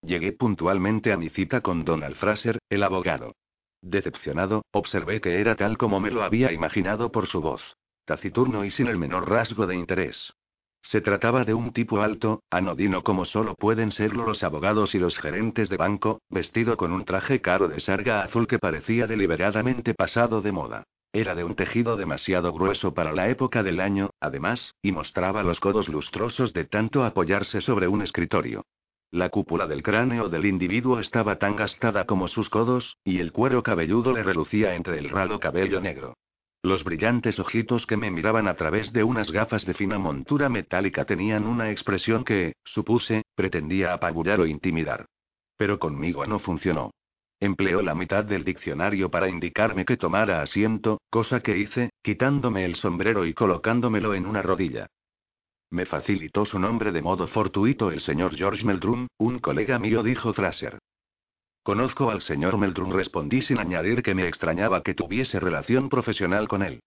Llegué puntualmente a mi cita con Donald Fraser, el abogado. Decepcionado, observé que era tal como me lo había imaginado por su voz. Taciturno y sin el menor rasgo de interés. Se trataba de un tipo alto, anodino como solo pueden serlo los abogados y los gerentes de banco, vestido con un traje caro de sarga azul que parecía deliberadamente pasado de moda. Era de un tejido demasiado grueso para la época del año, además, y mostraba los codos lustrosos de tanto apoyarse sobre un escritorio. La cúpula del cráneo del individuo estaba tan gastada como sus codos, y el cuero cabelludo le relucía entre el ralo cabello negro. Los brillantes ojitos que me miraban a través de unas gafas de fina montura metálica tenían una expresión que, supuse, pretendía apabullar o intimidar. Pero conmigo no funcionó. Empleó la mitad del diccionario para indicarme que tomara asiento, cosa que hice, quitándome el sombrero y colocándomelo en una rodilla. Me facilitó su nombre de modo fortuito el señor George Meldrum, un colega mío, dijo Fraser. Conozco al señor Meldrum, respondí sin añadir que me extrañaba que tuviese relación profesional con él.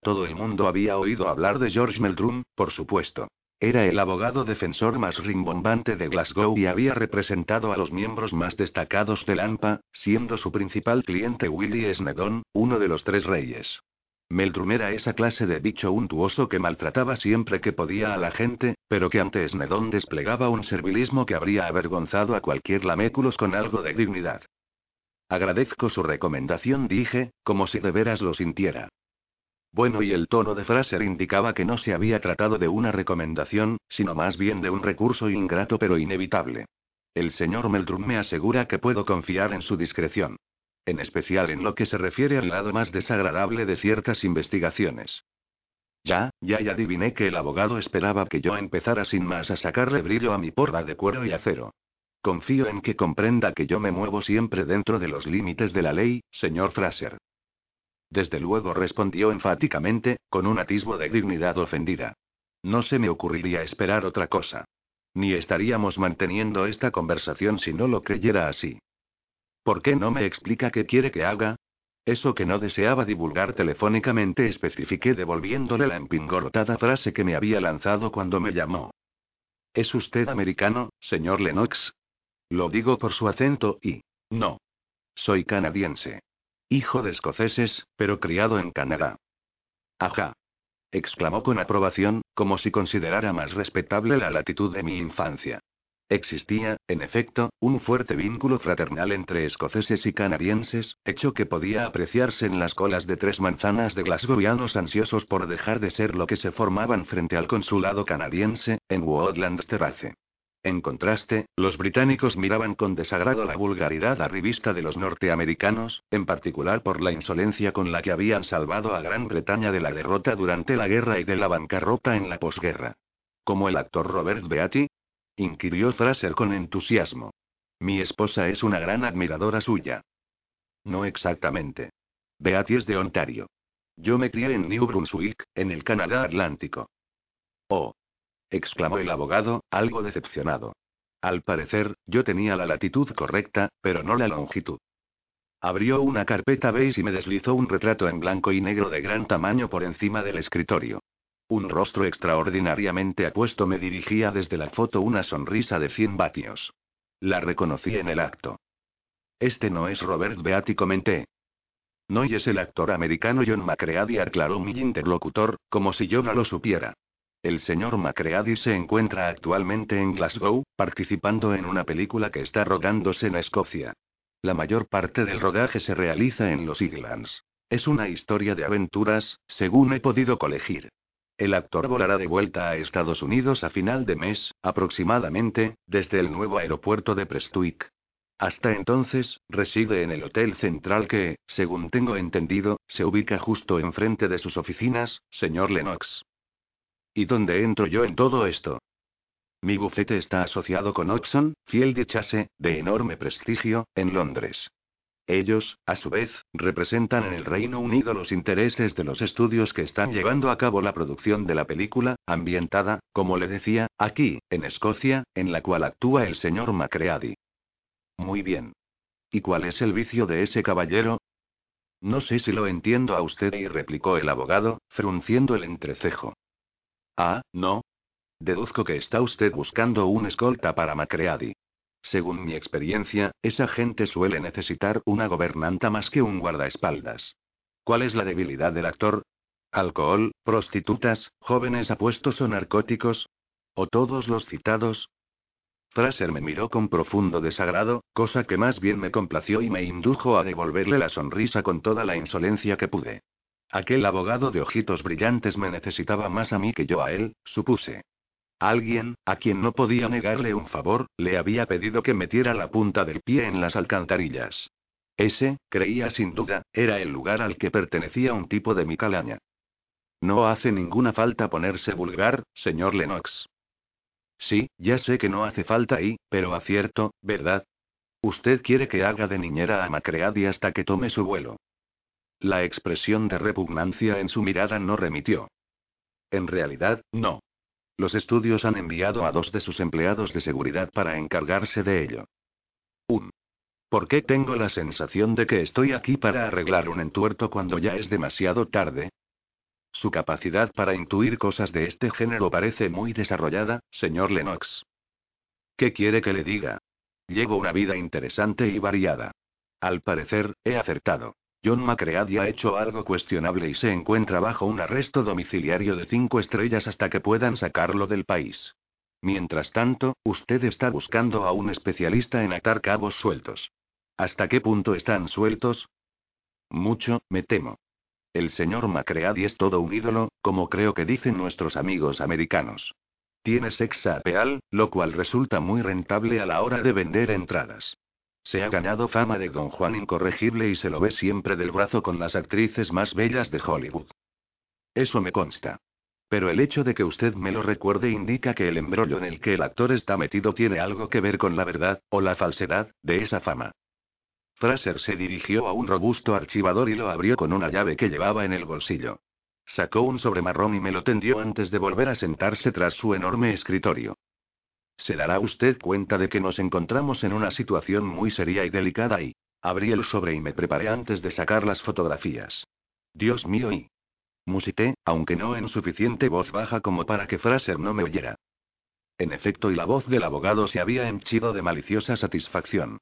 Todo el mundo había oído hablar de George Meldrum, por supuesto. Era el abogado defensor más rimbombante de Glasgow y había representado a los miembros más destacados del AMPA, siendo su principal cliente Willie Snedon, uno de los tres reyes. Meldrum era esa clase de bicho untuoso que maltrataba siempre que podía a la gente, pero que ante Snedon desplegaba un servilismo que habría avergonzado a cualquier laméculos con algo de dignidad. Agradezco su recomendación, dije, como si de veras lo sintiera. Bueno, y el tono de Fraser indicaba que no se había tratado de una recomendación, sino más bien de un recurso ingrato pero inevitable. El señor Meldrum me asegura que puedo confiar en su discreción. En especial en lo que se refiere al lado más desagradable de ciertas investigaciones. Ya, ya, ya adiviné que el abogado esperaba que yo empezara sin más a sacarle brillo a mi porra de cuero y acero. Confío en que comprenda que yo me muevo siempre dentro de los límites de la ley, señor Fraser. Desde luego respondió enfáticamente, con un atisbo de dignidad ofendida. No se me ocurriría esperar otra cosa. Ni estaríamos manteniendo esta conversación si no lo creyera así. ¿Por qué no me explica qué quiere que haga? Eso que no deseaba divulgar telefónicamente especifiqué devolviéndole la empingorotada frase que me había lanzado cuando me llamó. ¿Es usted americano, señor Lennox? Lo digo por su acento y... No. Soy canadiense. Hijo de escoceses, pero criado en Canadá. Ajá. exclamó con aprobación, como si considerara más respetable la latitud de mi infancia. Existía, en efecto, un fuerte vínculo fraternal entre escoceses y canadienses, hecho que podía apreciarse en las colas de tres manzanas de glasgowianos ansiosos por dejar de ser lo que se formaban frente al consulado canadiense, en Woodlands Terrace. En contraste, los británicos miraban con desagrado la vulgaridad arribista de los norteamericanos, en particular por la insolencia con la que habían salvado a Gran Bretaña de la derrota durante la guerra y de la bancarrota en la posguerra. Como el actor Robert Beatty, inquirió Fraser con entusiasmo. Mi esposa es una gran admiradora suya. No exactamente. Beatty es de Ontario. Yo me crié en New Brunswick, en el Canadá Atlántico. Oh. exclamó el abogado, algo decepcionado. Al parecer, yo tenía la latitud correcta, pero no la longitud. Abrió una carpeta beige y me deslizó un retrato en blanco y negro de gran tamaño por encima del escritorio. Un rostro extraordinariamente apuesto me dirigía desde la foto una sonrisa de 100 vatios. La reconocí en el acto. Este no es Robert Beatty, comenté. No y es el actor americano John McCready, aclaró mi interlocutor, como si yo no lo supiera. El señor McCready se encuentra actualmente en Glasgow, participando en una película que está rodándose en Escocia. La mayor parte del rodaje se realiza en los Highlands. Es una historia de aventuras, según he podido colegir. El actor volará de vuelta a Estados Unidos a final de mes, aproximadamente, desde el nuevo aeropuerto de Prestwick. Hasta entonces, reside en el Hotel Central que, según tengo entendido, se ubica justo enfrente de sus oficinas, señor Lennox. ¿Y dónde entro yo en todo esto? Mi bufete está asociado con Oxon, fiel de Chase, de enorme prestigio, en Londres. Ellos, a su vez, representan en el Reino Unido los intereses de los estudios que están llevando a cabo la producción de la película, ambientada, como le decía, aquí, en Escocia, en la cual actúa el señor Macready. Muy bien. ¿Y cuál es el vicio de ese caballero? No sé si lo entiendo a usted, y replicó el abogado, frunciendo el entrecejo. Ah, no. Deduzco que está usted buscando un escolta para Macready. Según mi experiencia, esa gente suele necesitar una gobernanta más que un guardaespaldas. ¿Cuál es la debilidad del actor? ¿Alcohol, prostitutas, jóvenes apuestos o narcóticos? ¿O todos los citados? Fraser me miró con profundo desagrado, cosa que más bien me complació y me indujo a devolverle la sonrisa con toda la insolencia que pude. Aquel abogado de ojitos brillantes me necesitaba más a mí que yo a él, supuse. Alguien, a quien no podía negarle un favor, le había pedido que metiera la punta del pie en las alcantarillas. Ese, creía sin duda, era el lugar al que pertenecía un tipo de mi calaña. No hace ninguna falta ponerse vulgar, señor Lennox. Sí, ya sé que no hace falta ahí, pero acierto, ¿verdad? Usted quiere que haga de niñera a Macready hasta que tome su vuelo. La expresión de repugnancia en su mirada no remitió. En realidad, no. Los estudios han enviado a dos de sus empleados de seguridad para encargarse de ello. 1. ¿Por qué tengo la sensación de que estoy aquí para arreglar un entuerto cuando ya es demasiado tarde? Su capacidad para intuir cosas de este género parece muy desarrollada, señor Lennox. ¿Qué quiere que le diga? Llevo una vida interesante y variada. Al parecer, he acertado. John McCready ha hecho algo cuestionable y se encuentra bajo un arresto domiciliario de cinco estrellas hasta que puedan sacarlo del país. Mientras tanto, usted está buscando a un especialista en atar cabos sueltos. ¿Hasta qué punto están sueltos? Mucho, me temo. El señor McCready es todo un ídolo, como creo que dicen nuestros amigos americanos. Tiene sex appeal, lo cual resulta muy rentable a la hora de vender entradas. Se ha ganado fama de don Juan incorregible y se lo ve siempre del brazo con las actrices más bellas de Hollywood. Eso me consta. Pero el hecho de que usted me lo recuerde indica que el embrollo en el que el actor está metido tiene algo que ver con la verdad, o la falsedad, de esa fama. Fraser se dirigió a un robusto archivador y lo abrió con una llave que llevaba en el bolsillo. Sacó un sobre marrón y me lo tendió antes de volver a sentarse tras su enorme escritorio. Se dará usted cuenta de que nos encontramos en una situación muy seria y delicada y... Abrí el sobre y me preparé antes de sacar las fotografías. Dios mío y... Musité, aunque no en suficiente voz baja como para que Fraser no me oyera. En efecto, y la voz del abogado se había henchido de maliciosa satisfacción.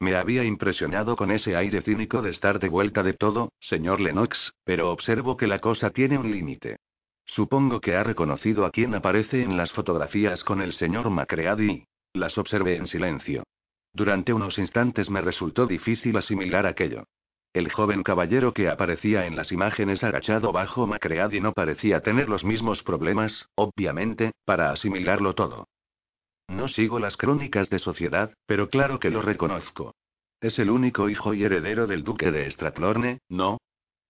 Me había impresionado con ese aire cínico de estar de vuelta de todo, señor Lennox, pero observo que la cosa tiene un límite. Supongo que ha reconocido a quien aparece en las fotografías con el señor Macready. Las observé en silencio. Durante unos instantes me resultó difícil asimilar aquello. El joven caballero que aparecía en las imágenes agachado bajo Macready no parecía tener los mismos problemas, obviamente, para asimilarlo todo. No sigo las crónicas de sociedad, pero claro que lo reconozco. Es el único hijo y heredero del duque de Strathclorne, ¿no?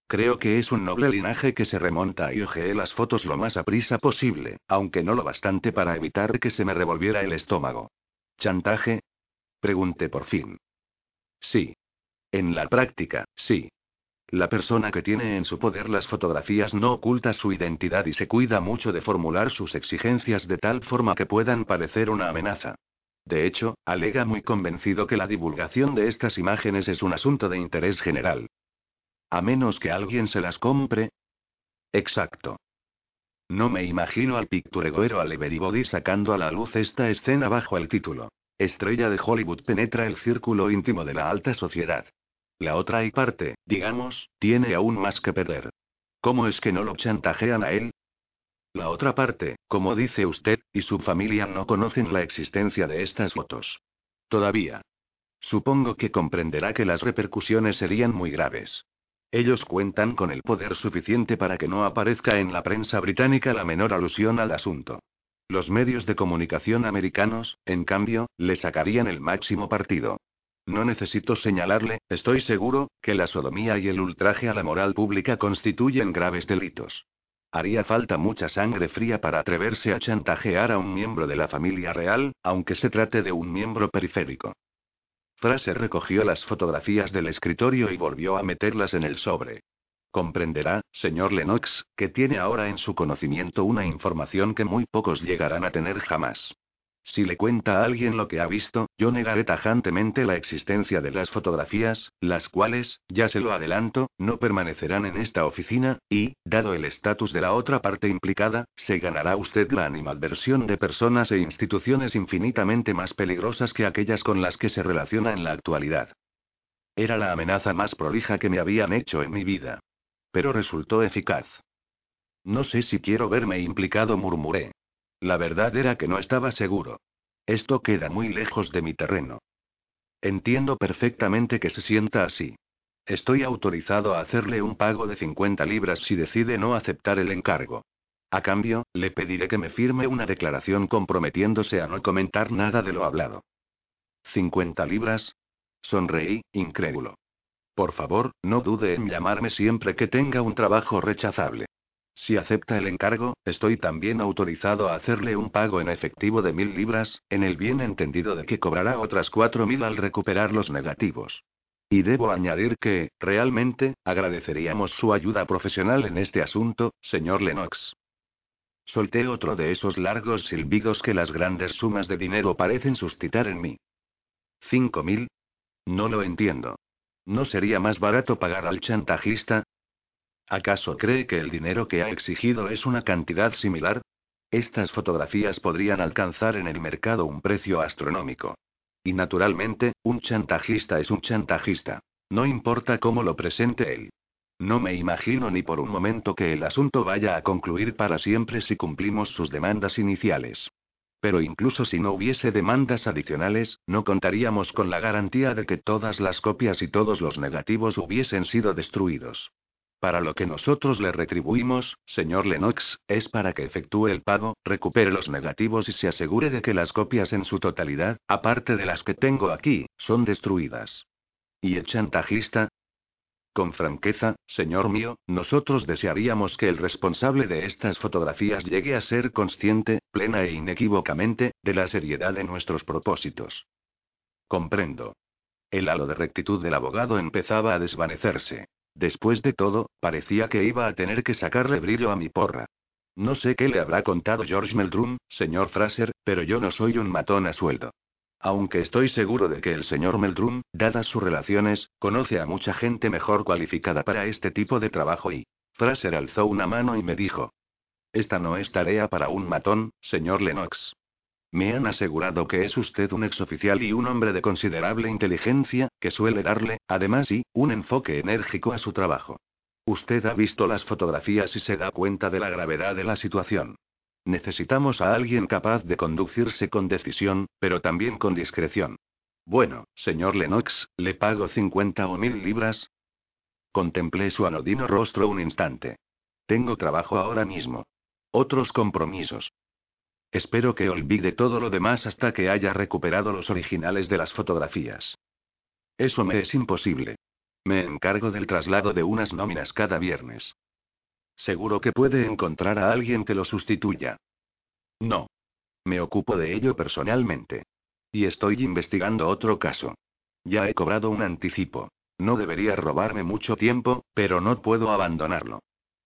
Creo que es un noble linaje que se remonta y ojeé las fotos lo más aprisa posible, aunque no lo bastante para evitar que se me revolviera el estómago. ¿Chantaje? Pregunté por fin. Sí. En la práctica, sí. La persona que tiene en su poder las fotografías no oculta su identidad y se cuida mucho de formular sus exigencias de tal forma que puedan parecer una amenaza. De hecho, alega muy convencido que la divulgación de estas imágenes es un asunto de interés general. A menos que alguien se las compre. Exacto. No me imagino al picturegoero Aleverybody sacando a la luz esta escena bajo el título. Estrella de Hollywood penetra el círculo íntimo de la alta sociedad. La otra y parte, digamos, tiene aún más que perder. ¿Cómo es que no lo chantajean a él? La otra parte, como dice usted, y su familia no conocen la existencia de estas fotos. Todavía. Supongo que comprenderá que las repercusiones serían muy graves. Ellos cuentan con el poder suficiente para que no aparezca en la prensa británica la menor alusión al asunto. Los medios de comunicación americanos, en cambio, le sacarían el máximo partido. No necesito señalarle, estoy seguro, que la sodomía y el ultraje a la moral pública constituyen graves delitos. Haría falta mucha sangre fría para atreverse a chantajear a un miembro de la familia real, aunque se trate de un miembro periférico. Fraser recogió las fotografías del escritorio y volvió a meterlas en el sobre. Comprenderá, señor Lennox, que tiene ahora en su conocimiento una información que muy pocos llegarán a tener jamás. Si le cuenta a alguien lo que ha visto, yo negaré tajantemente la existencia de las fotografías, las cuales, ya se lo adelanto, no permanecerán en esta oficina, y, dado el estatus de la otra parte implicada, se ganará usted la animadversión de personas e instituciones infinitamente más peligrosas que aquellas con las que se relaciona en la actualidad. Era la amenaza más prolija que me habían hecho en mi vida. Pero resultó eficaz. No sé si quiero verme implicado, murmuré. La verdad era que no estaba seguro. Esto queda muy lejos de mi terreno. Entiendo perfectamente que se sienta así. Estoy autorizado a hacerle un pago de 50 libras si decide no aceptar el encargo. A cambio, le pediré que me firme una declaración comprometiéndose a no comentar nada de lo hablado. ¿50 libras? Sonreí, incrédulo. Por favor, no dude en llamarme siempre que tenga un trabajo rechazable. Si acepta el encargo, estoy también autorizado a hacerle un pago en efectivo de mil libras, en el bien entendido de que cobrará otras cuatro mil al recuperar los negativos. Y debo añadir que, realmente, agradeceríamos su ayuda profesional en este asunto, señor Lennox. Solté otro de esos largos silbidos que las grandes sumas de dinero parecen suscitar en mí. ¿Cinco mil? No lo entiendo. ¿No sería más barato pagar al chantajista? ¿Acaso cree que el dinero que ha exigido es una cantidad similar? Estas fotografías podrían alcanzar en el mercado un precio astronómico. Y naturalmente, un chantajista es un chantajista. No importa cómo lo presente él. No me imagino ni por un momento que el asunto vaya a concluir para siempre si cumplimos sus demandas iniciales. Pero incluso si no hubiese demandas adicionales, no contaríamos con la garantía de que todas las copias y todos los negativos hubiesen sido destruidos. Para lo que nosotros le retribuimos, señor Lennox, es para que efectúe el pago, recupere los negativos y se asegure de que las copias en su totalidad, aparte de las que tengo aquí, son destruidas. ¿Y el chantajista? Con franqueza, señor mío, nosotros desearíamos que el responsable de estas fotografías llegue a ser consciente, plena e inequívocamente, de la seriedad de nuestros propósitos. Comprendo. El halo de rectitud del abogado empezaba a desvanecerse. Después de todo, parecía que iba a tener que sacarle brillo a mi porra. No sé qué le habrá contado George Meldrum, señor Fraser, pero yo no soy un matón a sueldo. Aunque estoy seguro de que el señor Meldrum, dadas sus relaciones, conoce a mucha gente mejor cualificada para este tipo de trabajo y... Fraser alzó una mano y me dijo. Esta no es tarea para un matón, señor Lennox. Me han asegurado que es usted un exoficial y un hombre de considerable inteligencia, que suele darle, además y, un enfoque enérgico a su trabajo. Usted ha visto las fotografías y se da cuenta de la gravedad de la situación. Necesitamos a alguien capaz de conducirse con decisión, pero también con discreción. Bueno, señor Lennox, ¿le pago 50 o mil libras? Contemplé su anodino rostro un instante. Tengo trabajo ahora mismo. Otros compromisos. Espero que olvide todo lo demás hasta que haya recuperado los originales de las fotografías. Eso me es imposible. Me encargo del traslado de unas nóminas cada viernes. Seguro que puede encontrar a alguien que lo sustituya. No. Me ocupo de ello personalmente. Y estoy investigando otro caso. Ya he cobrado un anticipo. No debería robarme mucho tiempo, pero no puedo abandonarlo.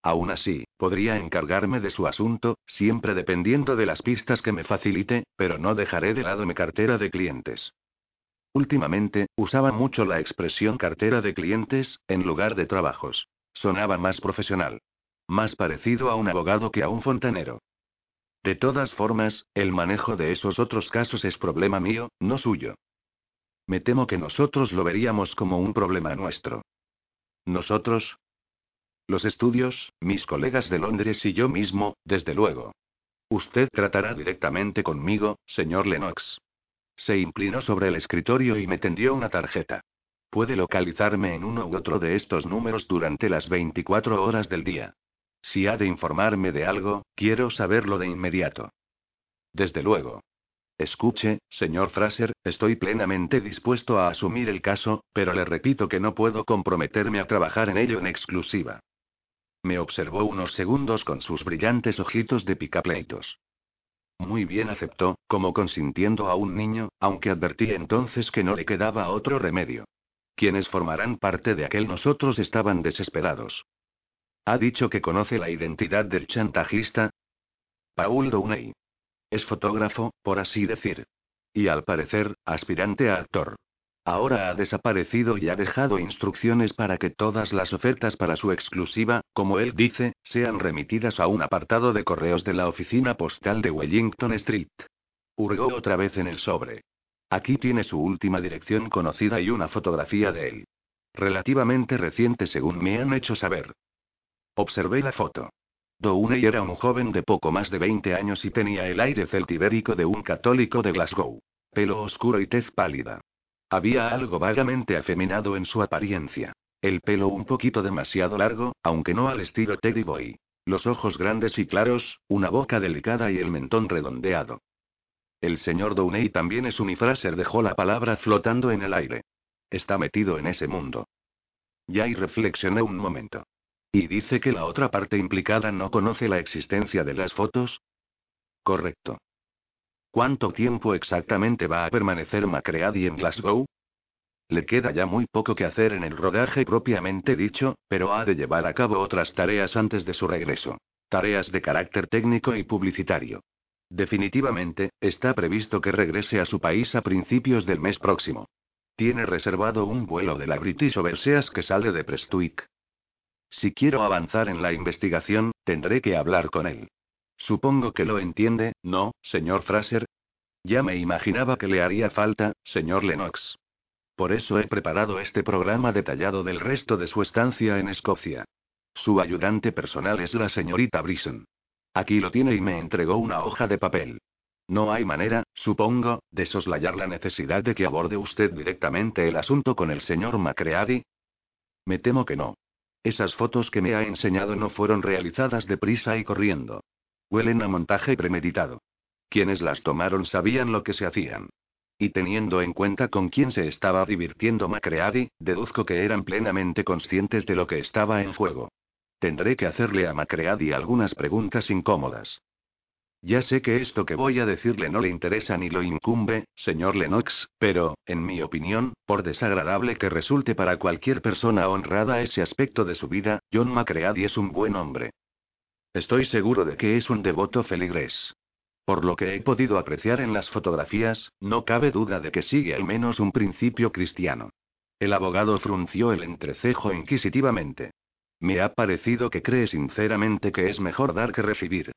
Aún así, podría encargarme de su asunto, siempre dependiendo de las pistas que me facilite, pero no dejaré de lado mi cartera de clientes. Últimamente, usaba mucho la expresión cartera de clientes, en lugar de trabajos. Sonaba más profesional. Más parecido a un abogado que a un fontanero. De todas formas, el manejo de esos otros casos es problema mío, no suyo. Me temo que nosotros lo veríamos como un problema nuestro. ¿Nosotros? Los estudios, mis colegas de Londres y yo mismo, desde luego. Usted tratará directamente conmigo, señor Lennox. Se inclinó sobre el escritorio y me tendió una tarjeta. Puede localizarme en uno u otro de estos números durante las 24 horas del día. Si ha de informarme de algo, quiero saberlo de inmediato. Desde luego. Escuche, señor Fraser, estoy plenamente dispuesto a asumir el caso, pero le repito que no puedo comprometerme a trabajar en ello en exclusiva. Me observó unos segundos con sus brillantes ojitos de picapleitos. Muy bien aceptó, como consintiendo a un niño, aunque advertí entonces que no le quedaba otro remedio. Quienes formarán parte de aquel nosotros estaban desesperados. Ha dicho que conoce la identidad del chantajista. Paul Downey. Es fotógrafo, por así decir. Y al parecer, aspirante a actor. Ahora ha desaparecido y ha dejado instrucciones para que todas las ofertas para su exclusiva, como él dice, sean remitidas a un apartado de correos de la oficina postal de Wellington Street. Hurgó otra vez en el sobre. Aquí tiene su última dirección conocida y una fotografía de él. Relativamente reciente según me han hecho saber. Observé la foto. Downey era un joven de poco más de 20 años y tenía el aire celtibérico de un católico de Glasgow. Pelo oscuro y tez pálida. Había algo vagamente afeminado en su apariencia. El pelo un poquito demasiado largo, aunque no al estilo Teddy Boy. Los ojos grandes y claros, una boca delicada y el mentón redondeado. El señor Downey también es un Fraser dejó la palabra flotando en el aire. Está metido en ese mundo. Ya y reflexioné un momento. ¿Y dice que la otra parte implicada no conoce la existencia de las fotos? Correcto. ¿Cuánto tiempo exactamente va a permanecer Macready en Glasgow? Le queda ya muy poco que hacer en el rodaje propiamente dicho, pero ha de llevar a cabo otras tareas antes de su regreso. Tareas de carácter técnico y publicitario. Definitivamente, está previsto que regrese a su país a principios del mes próximo. Tiene reservado un vuelo de la British Overseas que sale de Prestwick. Si quiero avanzar en la investigación, tendré que hablar con él. Supongo que lo entiende, ¿no, señor Fraser? Ya me imaginaba que le haría falta, señor Lennox. Por eso he preparado este programa detallado del resto de su estancia en Escocia. Su ayudante personal es la señorita Brison. Aquí lo tiene y me entregó una hoja de papel. No hay manera, supongo, de soslayar la necesidad de que aborde usted directamente el asunto con el señor Macready. Me temo que no. Esas fotos que me ha enseñado no fueron realizadas deprisa y corriendo. Huelen a montaje premeditado. Quienes las tomaron sabían lo que se hacían. Y teniendo en cuenta con quién se estaba divirtiendo Macready, deduzco que eran plenamente conscientes de lo que estaba en juego. Tendré que hacerle a Macready algunas preguntas incómodas. Ya sé que esto que voy a decirle no le interesa ni lo incumbe, señor Lennox, pero, en mi opinión, por desagradable que resulte para cualquier persona honrada ese aspecto de su vida, John Macready es un buen hombre. Estoy seguro de que es un devoto feligrés. Por lo que he podido apreciar en las fotografías, no cabe duda de que sigue al menos un principio cristiano. El abogado frunció el entrecejo inquisitivamente. Me ha parecido que cree sinceramente que es mejor dar que recibir.